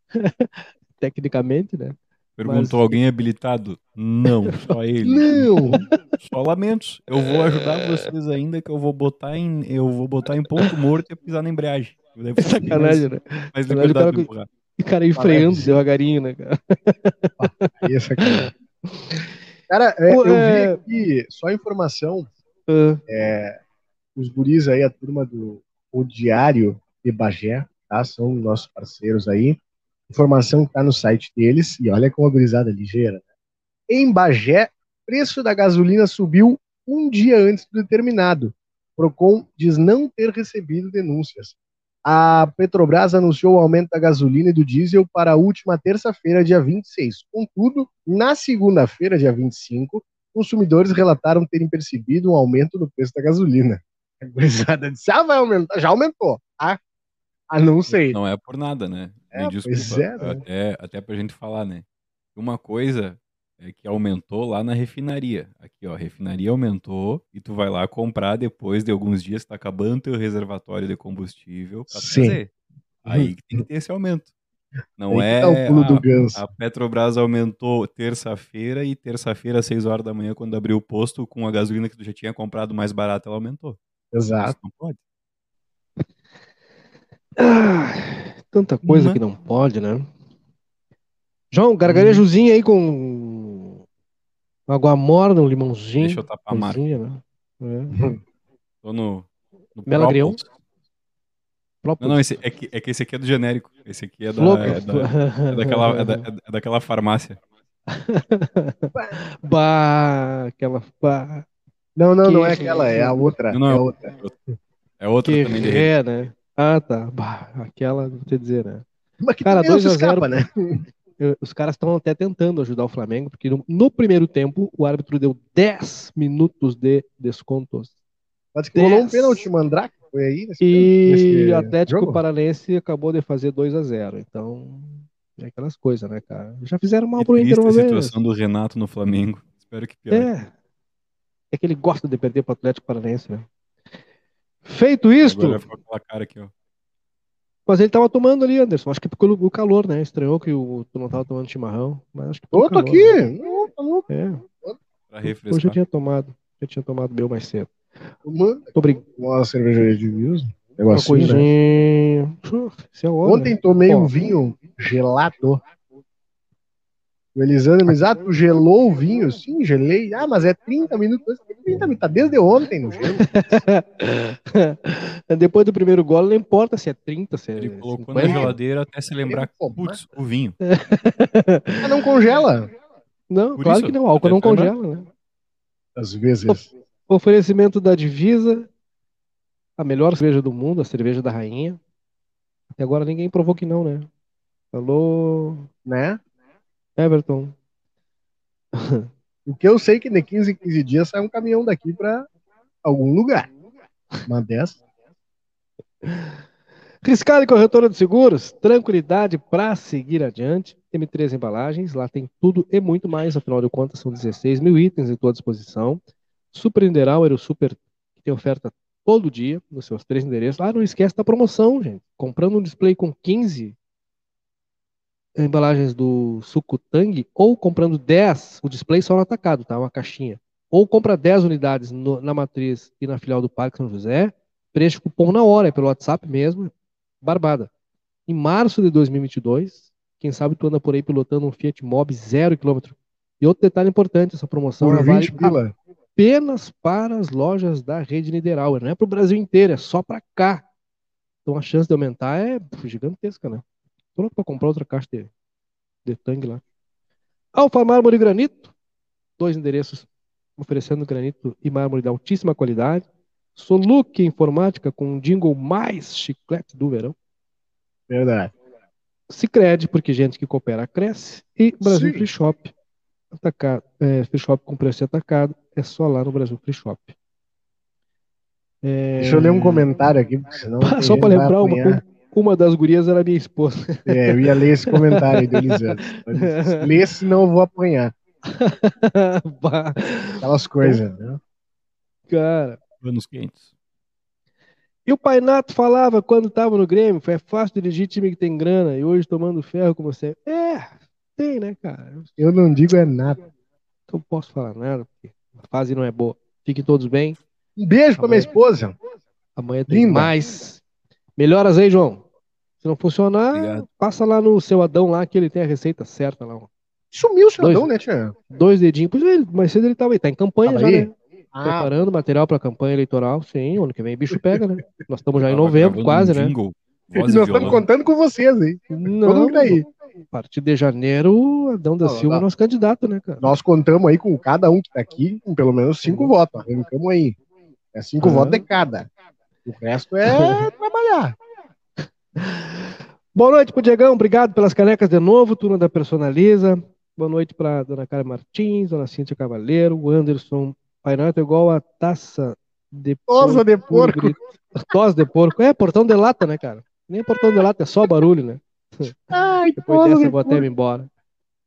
[LAUGHS] Tecnicamente, né? Perguntou mas... alguém habilitado? Não, [LAUGHS] só ele. Não! Só lamentos. Eu vou ajudar vocês ainda que eu vou botar em, eu vou botar em ponto morto e pisar na embreagem. É sacanagem, né? Mas liberdade de empurrar. E cara aí freando devagarinho, né, cara? Ah, isso aqui. Cara, é, eu vi é- aqui, só informação, é, os guris aí, a turma do O Diário de Bagé, tá? São nossos parceiros aí. Informação que tá no site deles, e olha como a gurizada é ligeira. Né? Em Bagé, preço da gasolina subiu um dia antes do determinado. Procon diz não ter recebido denúncias a Petrobras anunciou o aumento da gasolina e do diesel para a última terça-feira, dia 26. Contudo, na segunda-feira, dia 25, consumidores relataram terem percebido um aumento no preço da gasolina. [LAUGHS] A gurizada disse, ah, vai aumentar, já aumentou. Ah, ah não sei. Não é por nada, né? É, Me desculpa, é, né? até, até pra gente falar, né? Uma coisa é que aumentou lá na refinaria. Aqui, ó, a refinaria aumentou e tu vai lá comprar depois de alguns dias tá acabando teu reservatório de combustível pra Sim. trazer. Aí que tem que ter esse aumento. Não é tá o pulo do ganso. a Petrobras aumentou terça-feira e terça-feira às 6 horas da manhã quando abriu o posto com a gasolina que tu já tinha comprado mais barata, ela aumentou. Exato. Isso não pode. Ah, tanta coisa que não pode, né? João, gargarejozinho aí com água morna, um limãozinho. Deixa eu tapar a marca. Né? É. [LAUGHS] Tô no, no Melagrião. Não, não, esse, é, que, é que esse aqui é do genérico. Esse aqui é, da, é, da, é daquela, é, da, é daquela farmácia. [LAUGHS] bah, aquela. Bah. Não, não, que não é aquela, é a outra. Não, não, é outra. É outra que também. É, né? Ah, tá. Bah, aquela, vou te dizer, né? Mas que Cara, 2x0. Né? [LAUGHS] os caras estão até tentando ajudar o Flamengo, porque no, no, primeiro tempo o árbitro deu 10 minutos de descontos. Mas que rolou um pênalti, Mandrake, foi aí? Nesse e o Atlético jogo? Paranense acabou de fazer 2 a 0 Então, é aquelas coisas, né, cara? Já fizeram mal é pro Inter uma a vez. situação do Renato no Flamengo. Espero que pior. É. É que ele gosta de perder pro Atlético Paranense, né? Feito isto. Agora ficou aquela cara aqui, ó. Mas ele tava tomando ali, Anderson. Acho que pelo calor, né? Estranhou que o, tu não tava tomando chimarrão. Mas acho que Ô, tô aqui! Né? Não, tá louco. É. Pra refrescar. Hoje eu tinha tomado. Eu tinha tomado meu mais cedo. Uma, Obrigado. Uma cervejaria de vinhos. Uma coisinha. Né? É hora, Ontem tomei um vinho gelado. O Elisandro me diz, ah, tu gelou o vinho? Sim, gelei. Ah, mas é 30 minutos. 30 minutos, tá desde ontem no gelo. [LAUGHS] Depois do primeiro gol, não importa se é 30, se é Ele colocou 50. na geladeira até se lembrar, putz, o vinho. ah, não congela. Não, Por claro isso, que não, o álcool não congela, né? Às vezes. Oferecimento da divisa, a melhor cerveja do mundo, a cerveja da rainha. Até agora ninguém provou que não, né? Falou. Né? Everton. [LAUGHS] o que eu sei é que de 15 em 15 dias sai um caminhão daqui para algum lugar. Uma dessas. Riscale Corretora de Seguros, tranquilidade para seguir adiante. M3 Embalagens, lá tem tudo e muito mais, afinal de contas são 16 mil itens em tua disposição. Era o super que tem oferta todo dia nos seus três endereços. Ah, não esquece da promoção, gente. Comprando um display com 15 embalagens do suco Tang ou comprando 10, o display só no atacado, tá? Uma caixinha. Ou compra 10 unidades no, na matriz e na filial do Parque São José, preenche o cupom na hora, é pelo WhatsApp mesmo, barbada. Em março de 2022, quem sabe tu anda por aí pilotando um Fiat Mobi zero quilômetro. E outro detalhe importante, essa promoção por vale pila. Apenas para as lojas da rede Niederauer, não é para o Brasil inteiro, é só para cá. Então a chance de aumentar é gigantesca, né? Tô louco pra comprar outra caixa de, de tangue lá. Alfa Mármore e Granito, dois endereços oferecendo granito e mármore de altíssima qualidade. Soluque Informática com um jingle mais chiclete do verão. Verdade. Cicred, porque gente que coopera cresce. E Brasil Sim. Free Shop. Atacar, é, free Shop com preço atacado. É só lá no Brasil Free Shop. É, Deixa eu ler um comentário aqui, porque senão. Só para lembrar, uma, uma das gurias era minha esposa. É, eu ia ler esse comentário aí do Elisandro. [LAUGHS] Lê, senão eu vou apanhar. [LAUGHS] Aquelas coisas, né? Cara. Anos quentes. E o Painato falava quando estava no Grêmio, foi fácil dirigir time que tem grana, e hoje tomando ferro como você. É, tem, né, cara? Eu não digo é nada. não posso falar nada, porque a fase não é boa. Fiquem todos bem. Um beijo pra minha esposa. Amanhã tem Linda. mais. Melhoras aí, João. Se não funcionar, Obrigado. passa lá no seu Adão lá, que ele tem a receita certa lá. ó. Sumiu o seu Dois. Adão, né, tia? Dois dedinhos. Pois é, ele, mais cedo ele tava aí. Tá em campanha Tava já, aí? né? Ah, Preparando material pra campanha eleitoral. Sim, ano que vem bicho pega, né? Nós estamos já em novembro, quase, um né? [LAUGHS] e nós estamos contando com vocês aí. Todo Não, mundo tá aí. A partir de janeiro, Adão da Não, Silva é nosso candidato, né, cara? Nós contamos aí com cada um que tá aqui, com pelo menos cinco votos. Arrancamos aí. É cinco Uhum. votos de cada. O resto é [LAUGHS] trabalhar. Boa noite pro Diegão, obrigado pelas canecas de novo, turma da Personaliza. Boa noite pra Dona Cara Martins, Dona Cíntia Cavaleiro, o Anderson. Painato igual a taça de Tosa de porco. Tosa de porco. É, portão de lata, né, cara? Nem portão de lata, é só barulho, né? Ai, Depois dessa de eu vou até me embora.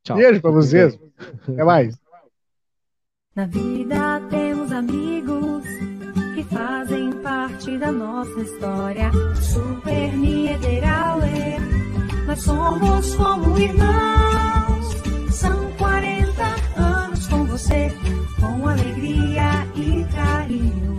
Tchau. Beijo pra vocês. Até mais. Na vida temos amigos que fazem parte da nossa história. Super Niederauer, nós somos como irmãos. São 40 anos com você, com alegria e carinho.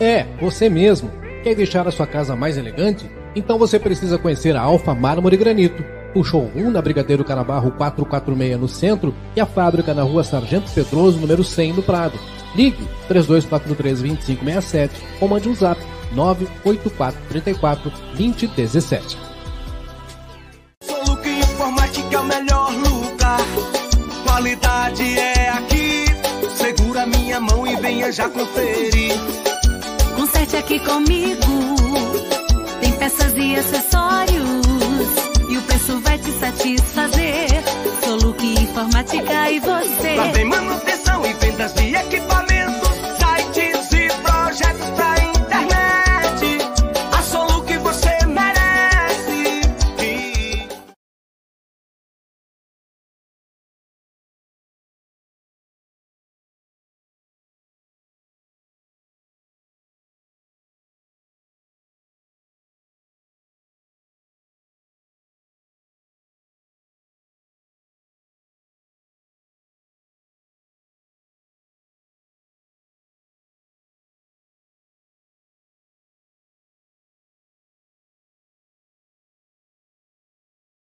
É, você mesmo. Quer deixar a sua casa mais elegante? Então você precisa conhecer a Alfa Mármore Granito, o showroom na Brigadeiro Carabarro 446 no centro e a fábrica na rua Sargento Pedroso, número 100 no Prado. Ligue 3243-2567 ou mande um zap 98434-2017. Soluc Informática é o melhor lugar. Qualidade é aqui. Segura minha mão e venha já conferir. Aqui comigo. Tem peças e acessórios. E o preço vai te satisfazer. Soluque Informática e você. Lá vem manutenção e vendas de equipamento.